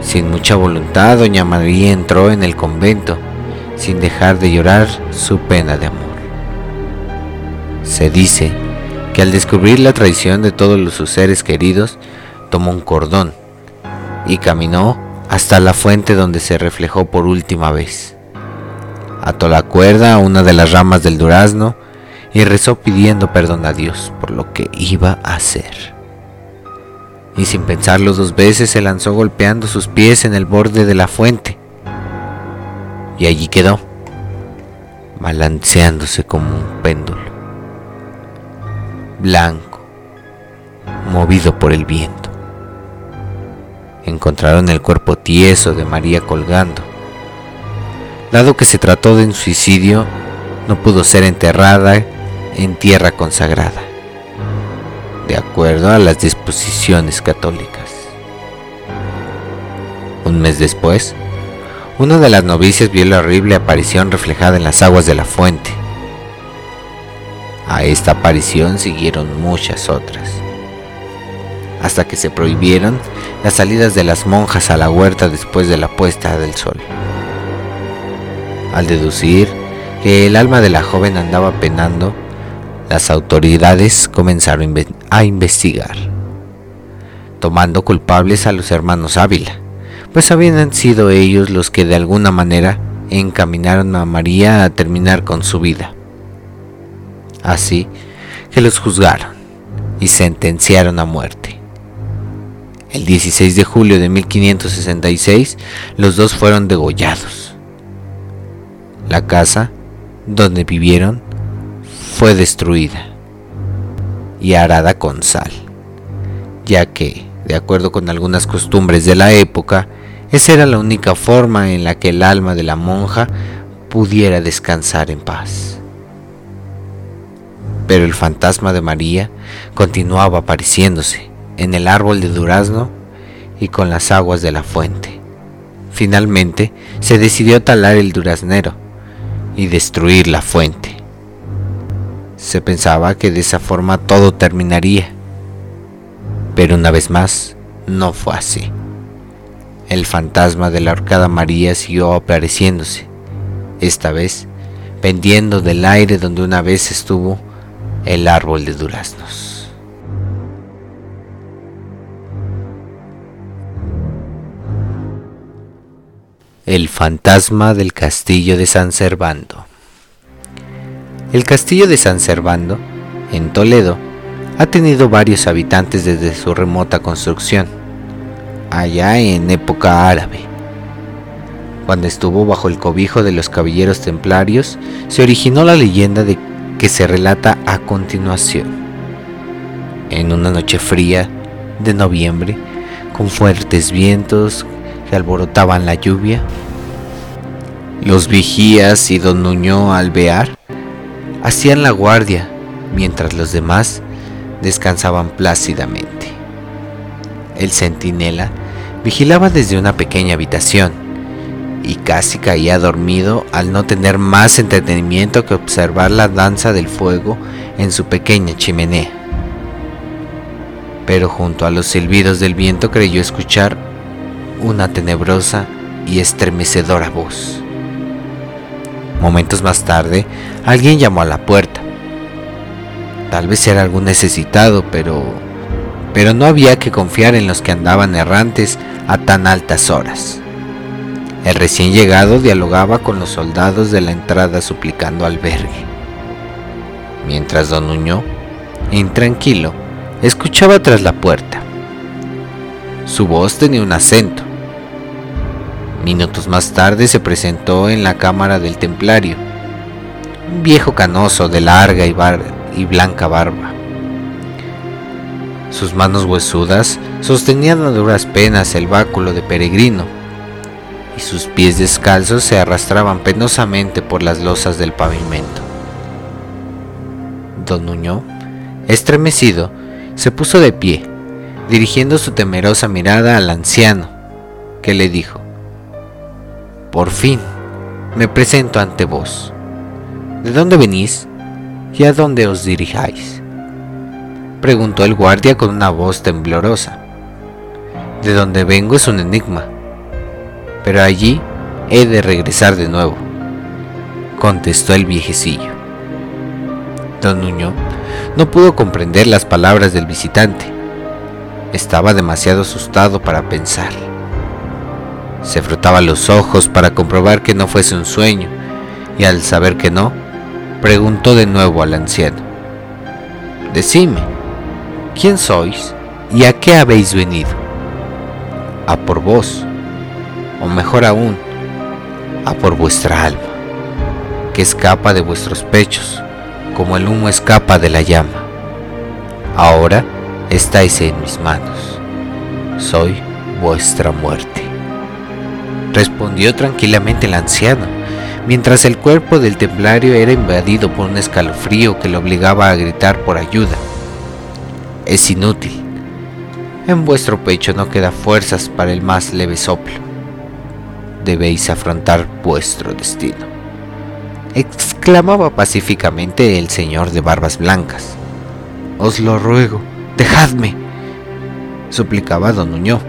Sin mucha voluntad, doña María entró en el convento, sin dejar de llorar su pena de amor. Se dice que al descubrir la traición de todos sus seres queridos, tomó un cordón y caminó hasta la fuente donde se reflejó por última vez. Ató la cuerda a una de las ramas del durazno y rezó pidiendo perdón a Dios por lo que iba a hacer y sin pensarlo dos veces se lanzó golpeando sus pies en el borde de la fuente. Y allí quedó, balanceándose como un péndulo, blanco, movido por el viento. Encontraron el cuerpo tieso de María colgando. Dado que se trató de un suicidio, no pudo ser enterrada en tierra consagrada de acuerdo a las disposiciones católicas. Un mes después, una de las novicias vio la horrible aparición reflejada en las aguas de la fuente. A esta aparición siguieron muchas otras, hasta que se prohibieron las salidas de las monjas a la huerta después de la puesta del sol. Al deducir que el alma de la joven andaba penando, las autoridades comenzaron a investigar, tomando culpables a los hermanos Ávila, pues habían sido ellos los que de alguna manera encaminaron a María a terminar con su vida. Así que los juzgaron y sentenciaron a muerte. El 16 de julio de 1566 los dos fueron degollados. La casa donde vivieron fue destruida y arada con sal, ya que, de acuerdo con algunas costumbres de la época, esa era la única forma en la que el alma de la monja pudiera descansar en paz. Pero el fantasma de María continuaba apareciéndose en el árbol de durazno y con las aguas de la fuente. Finalmente se decidió talar el duraznero y destruir la fuente. Se pensaba que de esa forma todo terminaría. Pero una vez más, no fue así. El fantasma de la horcada María siguió apareciéndose, esta vez pendiendo del aire donde una vez estuvo el árbol de duraznos. El fantasma del castillo de San Servando. El castillo de San Servando, en Toledo, ha tenido varios habitantes desde su remota construcción. allá en época árabe. Cuando estuvo bajo el cobijo de los caballeros templarios, se originó la leyenda de que se relata a continuación. En una noche fría de noviembre, con fuertes vientos que alborotaban la lluvia, los vigías y don Nuño Alvear hacían la guardia mientras los demás descansaban plácidamente. El centinela vigilaba desde una pequeña habitación y casi caía dormido al no tener más entretenimiento que observar la danza del fuego en su pequeña chimenea. Pero junto a los silbidos del viento creyó escuchar una tenebrosa y estremecedora voz. Momentos más tarde, alguien llamó a la puerta. Tal vez era algún necesitado, pero pero no había que confiar en los que andaban errantes a tan altas horas. El recién llegado dialogaba con los soldados de la entrada suplicando albergue. Mientras don Nuño, intranquilo, escuchaba tras la puerta. Su voz tenía un acento. Minutos más tarde se presentó en la cámara del templario, un viejo canoso de larga y, y blanca barba sus manos huesudas sostenían a duras penas el báculo de peregrino, y sus pies descalzos se arrastraban penosamente por las losas del pavimento. Don Nuño, estremecido, se puso de pie, dirigiendo su temerosa mirada al anciano, que le dijo, Por fin, me presento ante vos. ¿De dónde venís y a dónde os dirijáis? preguntó el guardia con una voz temblorosa. De donde vengo es un enigma, pero allí he de regresar de nuevo, contestó el viejecillo. Don Nuño no pudo comprender las palabras del visitante. Estaba demasiado asustado para pensar. Se frotaba los ojos para comprobar que no fuese un sueño, y al saber que no, preguntó de nuevo al anciano. Decime, ¿quién sois y a qué habéis venido? A por vos, o mejor aún, a por vuestra alma, que escapa de vuestros pechos, como el humo escapa de la llama. Ahora estáis en mis manos, soy vuestra muerte. Respondió tranquilamente el anciano, mientras el cuerpo del templario era invadido por un escalofrío que lo obligaba a gritar por ayuda es inútil. En vuestro pecho no queda fuerzas para el más leve soplo. Debéis afrontar vuestro destino. Exclamaba pacíficamente el señor de barbas blancas. Os lo ruego, dejadme, suplicaba don Nuño.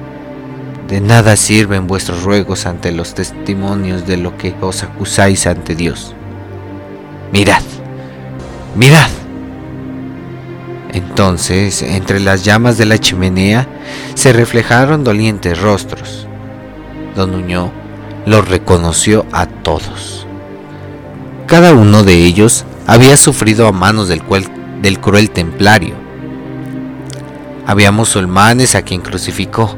De nada sirven vuestros ruegos ante los testimonios de lo que os acusáis ante Dios. Mirad, mirad. Entonces, entre las llamas de la chimenea se reflejaron dolientes rostros. Don Nuño los reconoció a todos. Cada uno de ellos había sufrido a manos del, cruel templario. Había musulmanes a quien crucificó,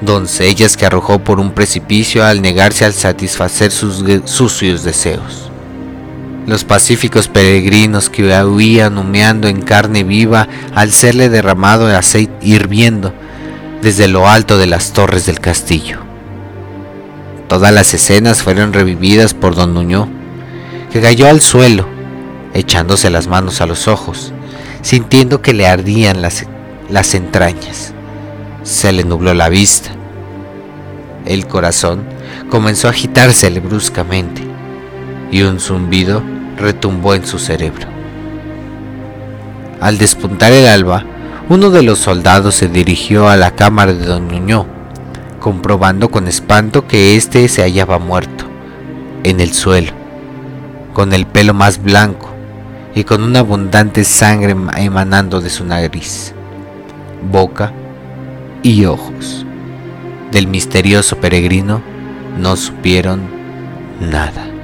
doncellas que arrojó por un precipicio al negarse al satisfacer sus sucios deseos los pacíficos peregrinos que huían humeando en carne viva al serle derramado aceite hirviendo desde lo alto de las torres del castillo. Todas las escenas fueron revividas por don Nuño, que cayó al suelo, echándose las manos a los ojos, sintiendo que le ardían las, las entrañas. Se le nubló la vista. El corazón comenzó a agitársele bruscamente y un zumbido retumbó en su cerebro. Al despuntar el alba, uno de los soldados se dirigió a la cámara de don Nuño, comprobando con espanto que éste se hallaba muerto, en el suelo, con el pelo más blanco y con una abundante sangre emanando de su nariz, boca y ojos. Del misterioso peregrino no supieron nada.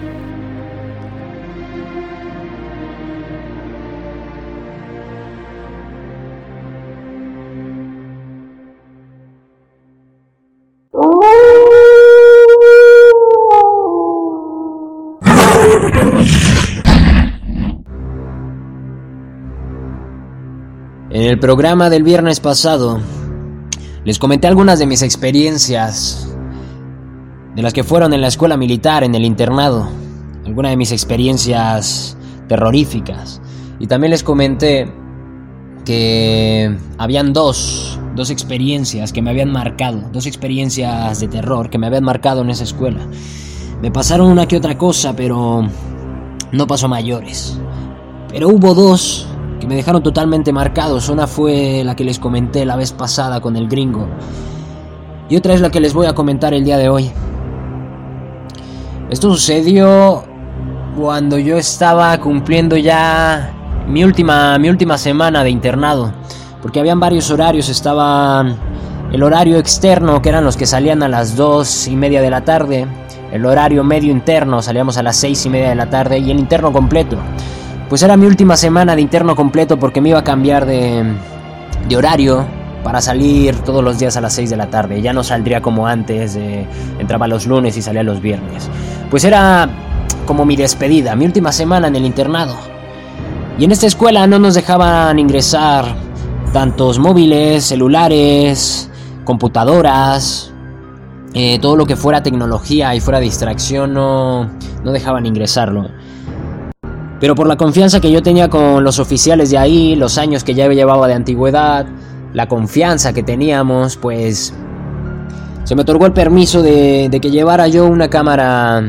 El programa del viernes pasado les comenté algunas de mis experiencias, de las que fueron en la escuela militar, en el internado, algunas de mis experiencias terroríficas. Y también les comenté que habían dos, dos experiencias que me habían marcado, dos experiencias de terror que me habían marcado en esa escuela. Me pasaron una que otra cosa, pero no pasó mayores. Pero hubo dos que me dejaron totalmente marcados. Una fue la que les comenté la vez pasada con el gringo. Y otra es la que les voy a comentar el día de hoy. Esto sucedió cuando yo estaba cumpliendo ya mi última, mi última semana de internado. Porque habían varios horarios. Estaba el horario externo, que eran los que salían a las dos y media de la tarde. El horario medio interno, salíamos a las seis y media de la tarde. Y el interno completo, pues era mi última semana de interno completo porque me iba a cambiar de, horario para salir todos los días a las 6 de la tarde. Ya no saldría como antes, entraba los lunes y salía los viernes. Pues era como mi despedida, mi última semana en el internado. Y en esta escuela no nos dejaban ingresar tantos móviles, celulares, computadoras, eh, todo lo que fuera tecnología y fuera distracción no, no dejaban ingresarlo. Pero por la confianza que yo tenía con los oficiales de ahí, los años que ya llevaba de antigüedad, la confianza que teníamos, pues se me otorgó el permiso de, que llevara yo una cámara,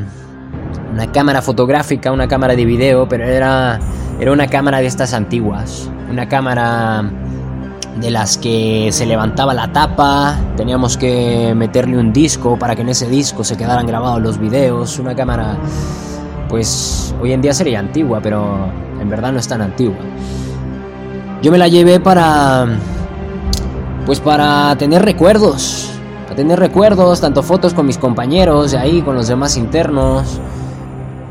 una cámara fotográfica, una cámara de video, pero era, era una cámara de estas antiguas, una cámara de las que se levantaba la tapa, teníamos que meterle un disco para que en ese disco se quedaran grabados los videos, una cámara pues hoy en día sería antigua, pero en verdad no es tan antigua. Yo me la llevé para, pues para tener recuerdos, para tener recuerdos, tanto fotos con mis compañeros de ahí, con los demás internos,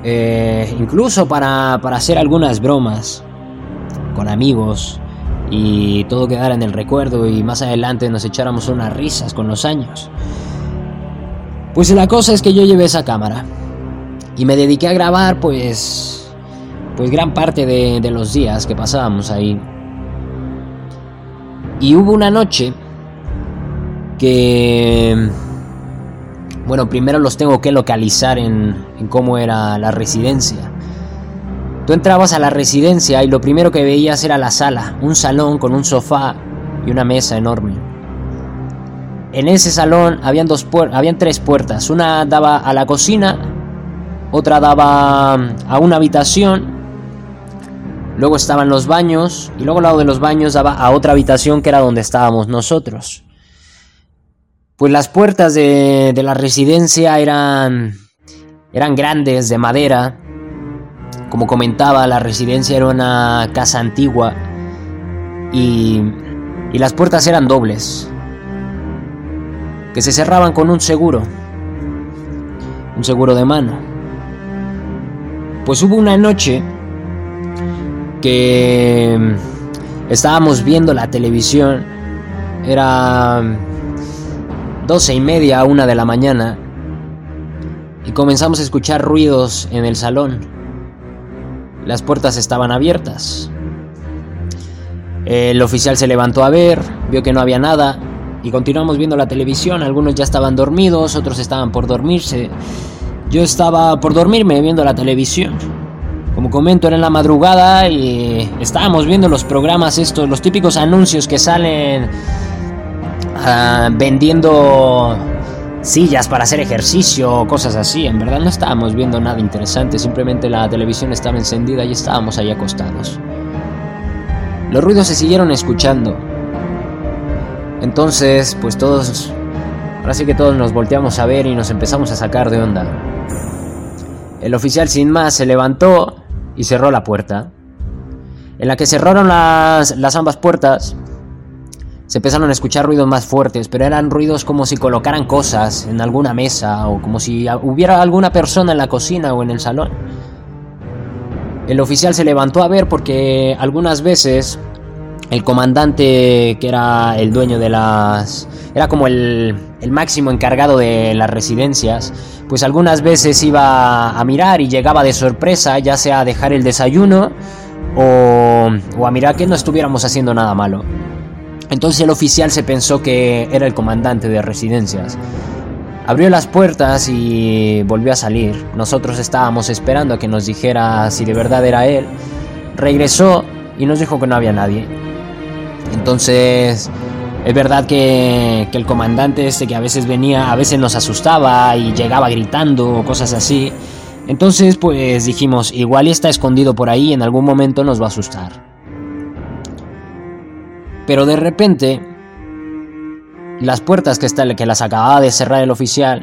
eh, incluso para, para hacer algunas bromas con amigos y todo quedara en el recuerdo y más adelante nos echáramos unas risas con los años. Pues la cosa es que yo llevé esa cámara y me dediqué a grabar pues, pues gran parte de, de los días que pasábamos ahí. Y hubo una noche que, bueno, primero los tengo que localizar en, en cómo era la residencia. Tú entrabas a la residencia y lo primero que veías era la sala, un salón con un sofá y una mesa enorme. En ese salón habían, dos habían tres puertas, una daba a la cocina otra daba a una habitación, luego estaban los baños y luego al lado de los baños daba a otra habitación que era donde estábamos nosotros. Pues las puertas de, la residencia eran, eran grandes, de madera. Como comentaba, la residencia era una casa antigua y, y las puertas eran dobles, que se cerraban con un seguro, un seguro de mano. Pues hubo una noche que mm, estábamos viendo la televisión. Era mm, doce y media, una de la mañana. Y comenzamos a escuchar ruidos en el salón. Las puertas estaban abiertas. El oficial se levantó a ver, vio que no había nada y continuamos viendo la televisión. Algunos ya estaban dormidos, otros estaban por dormirse. Yo estaba por dormirme viendo la televisión. Como comento, era en la madrugada y estábamos viendo los programas estos, los típicos anuncios que salen ah, vendiendo sillas para hacer ejercicio, cosas así. En verdad no estábamos viendo nada interesante, simplemente la televisión estaba encendida y estábamos ahí acostados. Los ruidos se siguieron escuchando. Entonces, pues todos, ahora sí que todos nos volteamos a ver y nos empezamos a sacar de onda. El oficial sin más se levantó y cerró la puerta. En la que cerraron las, ambas puertas, se empezaron a escuchar ruidos más fuertes, pero eran ruidos como si colocaran cosas en alguna mesa o como si hubiera alguna persona en la cocina o en el salón. El oficial se levantó a ver porque algunas veces el comandante, que era el dueño de las... era como el, el máximo encargado de las residencias, pues algunas veces iba a mirar y llegaba de sorpresa, ya sea a dejar el desayuno o, o a mirar que no estuviéramos haciendo nada malo. Entonces el oficial se pensó que era el comandante de residencias. Abrió las puertas y volvió a salir. Nosotros estábamos esperando a que nos dijera si de verdad era él. Regresó y nos dijo que no había nadie. Entonces, es verdad que, el comandante este que a veces venía, a veces nos asustaba y llegaba gritando o cosas así. Entonces, pues dijimos, igual está escondido por ahí en algún momento nos va a asustar. Pero de repente, las puertas que, está, que las acababa de cerrar el oficial,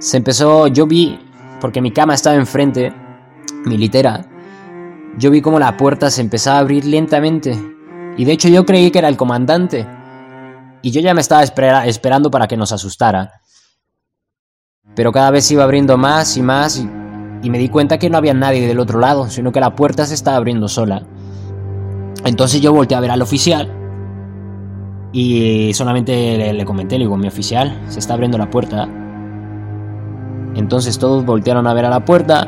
se empezó, yo vi, porque mi cama estaba enfrente, mi litera, yo vi como la puerta se empezaba a abrir lentamente. Y de hecho yo creí que era el comandante. Y yo ya me estaba esperando para que nos asustara. Pero cada vez iba abriendo más y más y, y, me di cuenta que no había nadie del otro lado, sino que la puerta se estaba abriendo sola. Entonces yo volteé a ver al oficial y solamente le, le comenté, le digo, mi oficial, se está abriendo la puerta. Entonces todos voltearon a ver a la puerta.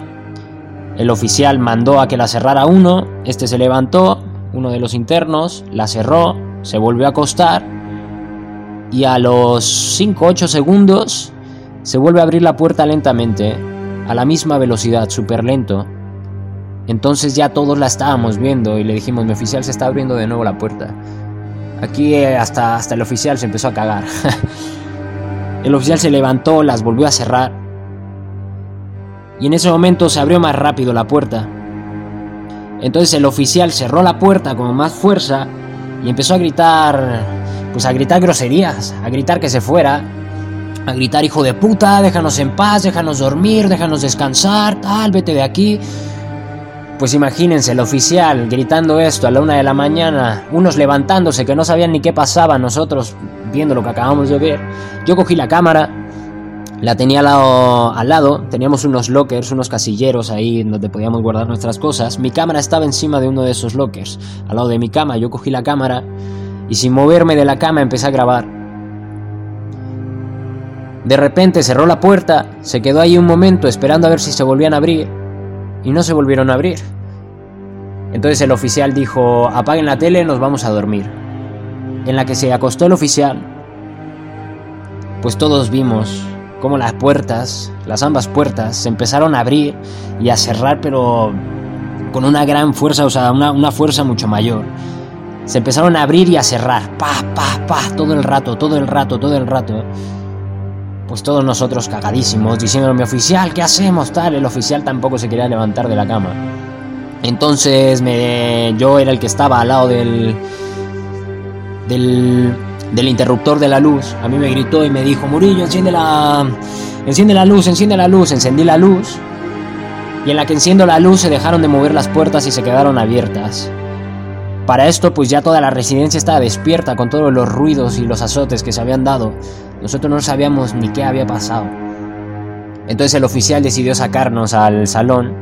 El oficial mandó a que la cerrara uno, este se levantó, uno de los internos, la cerró, se volvió a acostar y a los 5-8 segundos se vuelve a abrir la puerta lentamente, a la misma velocidad, súper lento. Entonces ya todos la estábamos viendo y le dijimos, mi oficial se está abriendo de nuevo la puerta. Aquí eh, hasta, hasta el oficial se empezó a cagar. [laughs] el oficial se levantó, las volvió a cerrar. Y en ese momento se abrió más rápido la puerta. Entonces el oficial cerró la puerta con más fuerza y empezó a gritar, pues a gritar groserías, a gritar que se fuera, a gritar hijo de puta, déjanos en paz, déjanos dormir, déjanos descansar, tal, vete de aquí. Pues imagínense, el oficial gritando esto a la una de la mañana, unos levantándose que no sabían ni qué pasaba, nosotros viendo lo que acabamos de ver. Yo cogí la cámara, la tenía al lado, teníamos unos lockers, unos casilleros ahí donde podíamos guardar nuestras cosas. Mi cámara estaba encima de uno de esos lockers, al lado de mi cama. Yo cogí la cámara y sin moverme de la cama empecé a grabar. De repente cerró la puerta, se quedó ahí un momento esperando a ver si se volvían a abrir y no se volvieron a abrir. Entonces el oficial dijo, apaguen la tele, nos vamos a dormir. En la que se acostó el oficial, pues todos vimos cómo las puertas, las ambas puertas, se empezaron a abrir y a cerrar, pero con una gran fuerza, o sea, una, una fuerza mucho mayor. Se empezaron a abrir y a cerrar, pa, pa, pa, todo el rato, todo el rato, todo el rato. Pues todos nosotros cagadísimos, diciendo a mi oficial, ¿qué hacemos? Tal, el oficial tampoco se quería levantar de la cama. Entonces me, yo era el que estaba al lado del, del, del interruptor de la luz. A mí me gritó y me dijo, Murillo, enciende la, enciende la luz, enciende la luz. Encendí la luz. Y en la que enciendo la luz se dejaron de mover las puertas y se quedaron abiertas. Para esto, pues ya toda la residencia estaba despierta con todos los ruidos y los azotes que se habían dado. Nosotros no sabíamos ni qué había pasado. Entonces el oficial decidió sacarnos al salón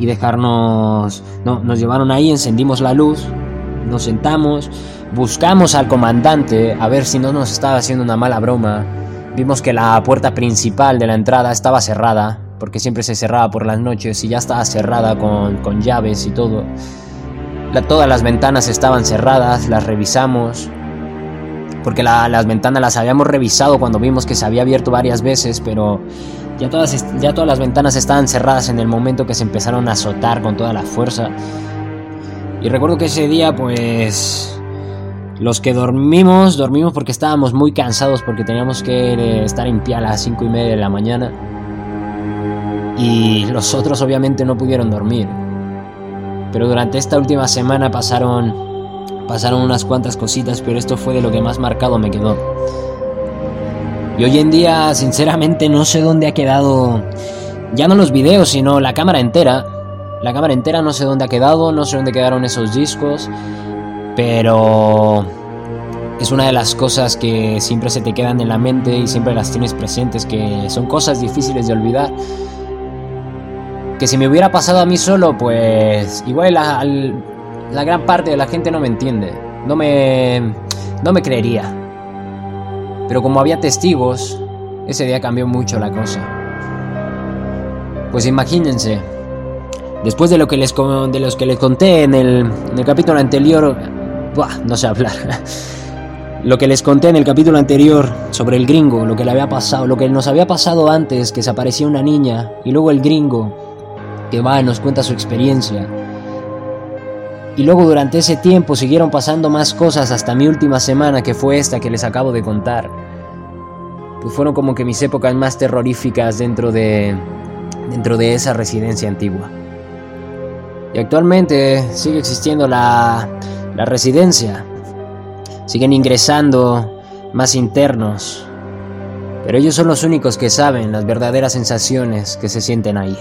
y dejarnos... No, nos llevaron ahí, encendimos la luz, nos sentamos, buscamos al comandante a ver si no nos estaba haciendo una mala broma. Vimos que la puerta principal de la entrada estaba cerrada, porque siempre se cerraba por las noches y ya estaba cerrada con, con llaves y todo. Todas las ventanas estaban cerradas, las revisamos, porque la, las ventanas las habíamos revisado cuando vimos que se había abierto varias veces, pero ya todas, ya todas las ventanas estaban cerradas en el momento que se empezaron a azotar con toda la fuerza. Y recuerdo que ese día, pues, los que dormimos, dormimos porque estábamos muy cansados, porque teníamos que estar en pie a las 5 y media de la mañana. Y los otros obviamente no pudieron dormir. Pero durante esta última semana pasaron Pasaron unas cuantas cositas, pero esto fue de lo que más marcado me quedó. Y hoy en día, sinceramente, no sé dónde ha quedado, ya no los videos, sino la cámara entera. La cámara entera no sé dónde ha quedado, no sé dónde quedaron esos discos, pero es una de las cosas que siempre se te quedan en la mente y siempre las tienes presentes, que son cosas difíciles de olvidar. Que si me hubiera pasado a mí solo, pues igual al, la gran parte de la gente no me entiende, no me, no me creería. Pero como había testigos, ese día cambió mucho la cosa. Pues imagínense, Después de lo que les, de los que les conté en el, en el capítulo anterior, no sé hablar. [laughs] Lo que les conté en el capítulo anterior sobre el gringo, lo que le había pasado, lo que nos había pasado antes, que se aparecía una niña y luego el gringo que va y nos cuenta su experiencia. Y luego durante ese tiempo siguieron pasando más cosas hasta mi última semana, que fue esta que les acabo de contar. Pues fueron como que mis épocas más terroríficas dentro de dentro de esa residencia antigua. Y actualmente sigue existiendo la, la residencia, Siguen ingresando más internos, pero ellos son los únicos que saben las verdaderas sensaciones que se sienten ahí.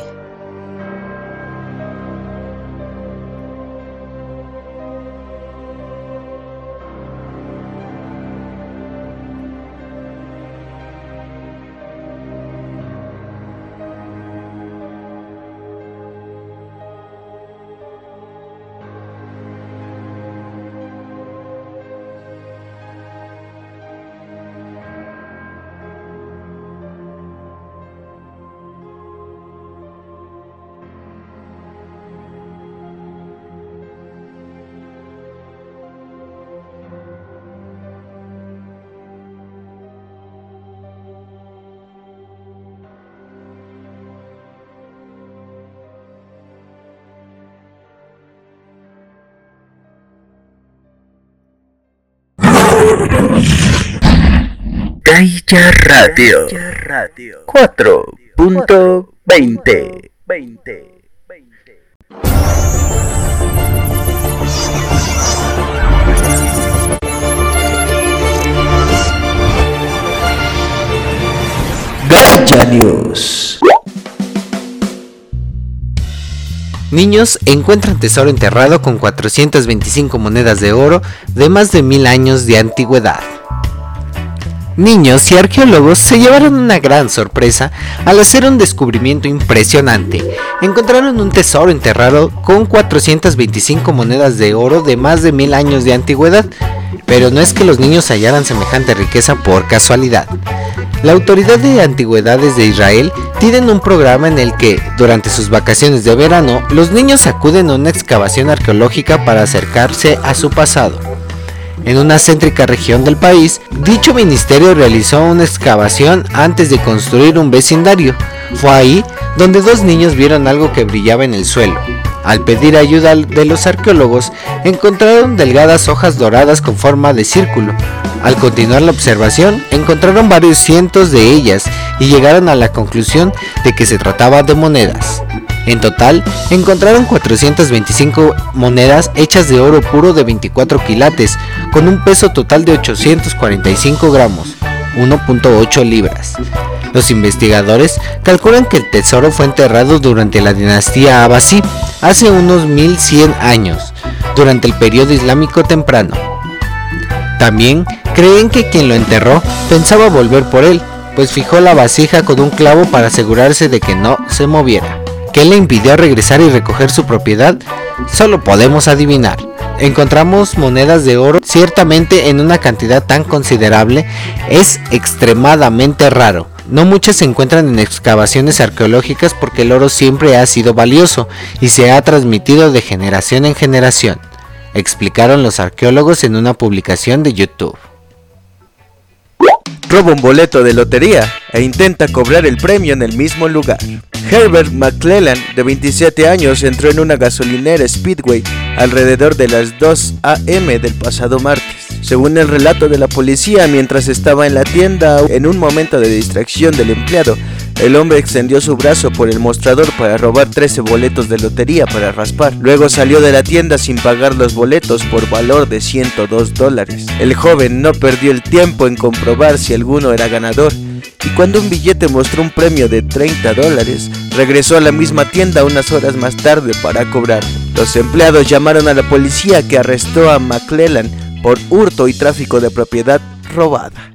Gaia Radio 4.20 Gaia News. Niños encuentran tesoro enterrado con 425 monedas de oro de más de mil años de antigüedad. Niños y arqueólogos se llevaron una gran sorpresa al hacer un descubrimiento impresionante. Encontraron un tesoro enterrado con 425 monedas de oro de más de mil años de antigüedad, pero no es que los niños hallaran semejante riqueza por casualidad. La Autoridad de Antigüedades de Israel tienen un programa en el que, durante sus vacaciones de verano, los niños acuden a una excavación arqueológica para acercarse a su pasado en una céntrica región del país, dicho ministerio realizó una excavación antes de construir un vecindario. Fue ahí donde dos niños vieron algo que brillaba en el suelo. Al pedir ayuda de los arqueólogos, encontraron delgadas hojas doradas con forma de círculo. Al continuar la observación, encontraron varios cientos de ellas y llegaron a la conclusión de que se trataba de monedas. En total, encontraron 425 monedas hechas de oro puro de 24 quilates, con un peso total de 845 gramos, 1.8 libras. Los investigadores calculan que el tesoro fue enterrado durante la dinastía Abbasí, hace unos 1100 años, durante el periodo islámico temprano. También creen que quien lo enterró pensaba volver por él, pues fijó la vasija con un clavo para asegurarse de que no se moviera. ¿Qué le impidió regresar y recoger su propiedad? Solo podemos adivinar. Encontramos monedas de oro ciertamente en una cantidad tan considerable es extremadamente raro. No muchas se encuentran en excavaciones arqueológicas porque el oro siempre ha sido valioso y se ha transmitido de generación en generación, explicaron los arqueólogos en una publicación de YouTube roba un boleto de lotería e intenta cobrar el premio en el mismo lugar. Herbert McClellan, de 27 años, entró en una gasolinera Speedway alrededor de las 2 a.m. del pasado martes. Según el relato de la policía, mientras estaba en la tienda, en un momento de distracción del empleado, el hombre extendió su brazo por el mostrador para robar 13 boletos de lotería para raspar. Luego salió de la tienda sin pagar los boletos por valor de 102 dólares. El joven no perdió el tiempo en comprobar si alguno era ganador y cuando un billete mostró un premio de 30 dólares, regresó a la misma tienda unas horas más tarde para cobrar. Los empleados llamaron a la policía que arrestó a McClellan por hurto y tráfico de propiedad robada.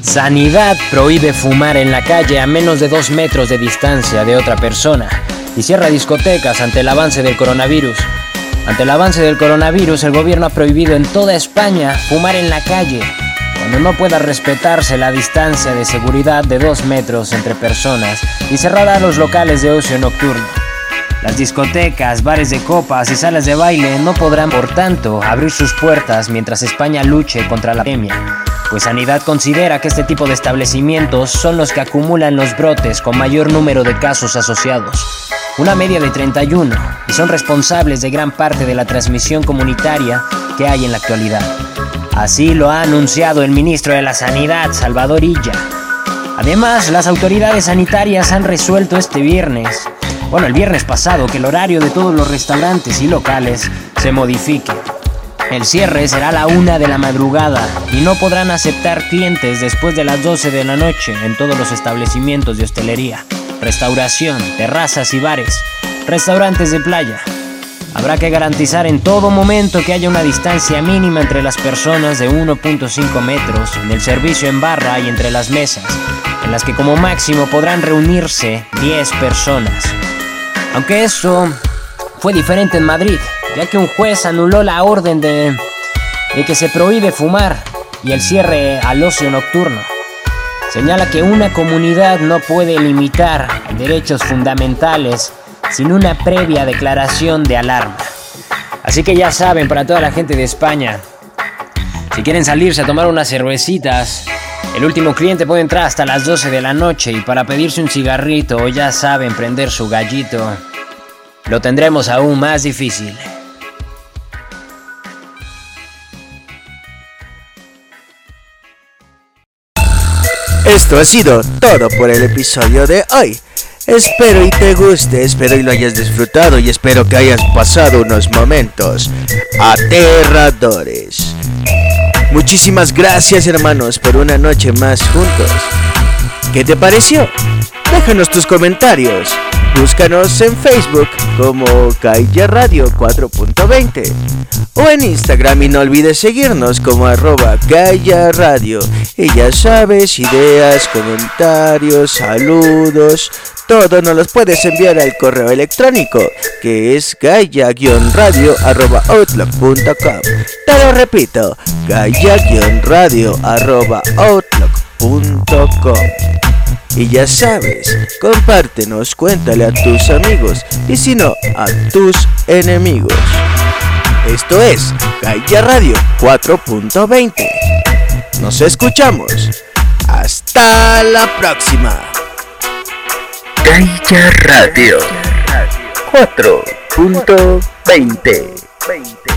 Sanidad prohíbe fumar en la calle a menos de dos metros de distancia de otra persona y cierra discotecas ante el avance del coronavirus. Ante el avance del coronavirus, el gobierno ha prohibido en toda España fumar en la calle, cuando no pueda respetarse la distancia de seguridad de dos metros entre personas y cerrará los locales de ocio nocturno. Las discotecas, bares de copas y salas de baile no podrán, por tanto, abrir sus puertas mientras España luche contra la pandemia, pues Sanidad considera que este tipo de establecimientos son los que acumulan los brotes con mayor número de casos asociados, una media de 31, y son responsables de gran parte de la transmisión comunitaria que hay en la actualidad. Así lo ha anunciado el ministro de la Sanidad, Salvador Illa. Además, las autoridades sanitarias han resuelto este viernes bueno, el viernes pasado, que el horario de todos los restaurantes y locales se modifique. El cierre será a la una de la madrugada y no podrán aceptar clientes después de las 12 de la noche en todos los establecimientos de hostelería, restauración, terrazas y bares, restaurantes de playa. Habrá que garantizar en todo momento que haya una distancia mínima entre las personas de 1.5 metros en el servicio en barra y entre las mesas, en las que como máximo podrán reunirse 10 personas. Aunque eso fue diferente en Madrid, ya que un juez anuló la orden de, que se prohíbe fumar y el cierre al ocio nocturno. Señala que una comunidad no puede limitar derechos fundamentales sin una previa declaración de alarma. Así que ya saben, para toda la gente de España, si quieren salirse a tomar unas cervecitas, el último cliente puede entrar hasta las 12 de la noche y para pedirse un cigarrito o ya saben prender su gallito, lo tendremos aún más difícil. Esto ha sido todo por el episodio de hoy. Espero y te guste, espero y lo hayas disfrutado y espero que hayas pasado unos momentos aterradores. Muchísimas gracias hermanos por una noche más juntos. ¿Qué te pareció? Déjanos tus comentarios. Búscanos en Facebook como Gaia Radio 4.20 o en Instagram y no olvides seguirnos como arroba Gaia Radio. Y ya sabes, ideas, comentarios, saludos, todo nos los puedes enviar al correo electrónico que es gaia-radio.outlook.com. Te lo repito, gaia-radio.outlook.com. Y ya sabes, compártenos, cuéntale a tus amigos y si no, a tus enemigos. Esto es Gaia Radio 4.20. Nos escuchamos. Hasta la próxima. Gaia Radio 4.20.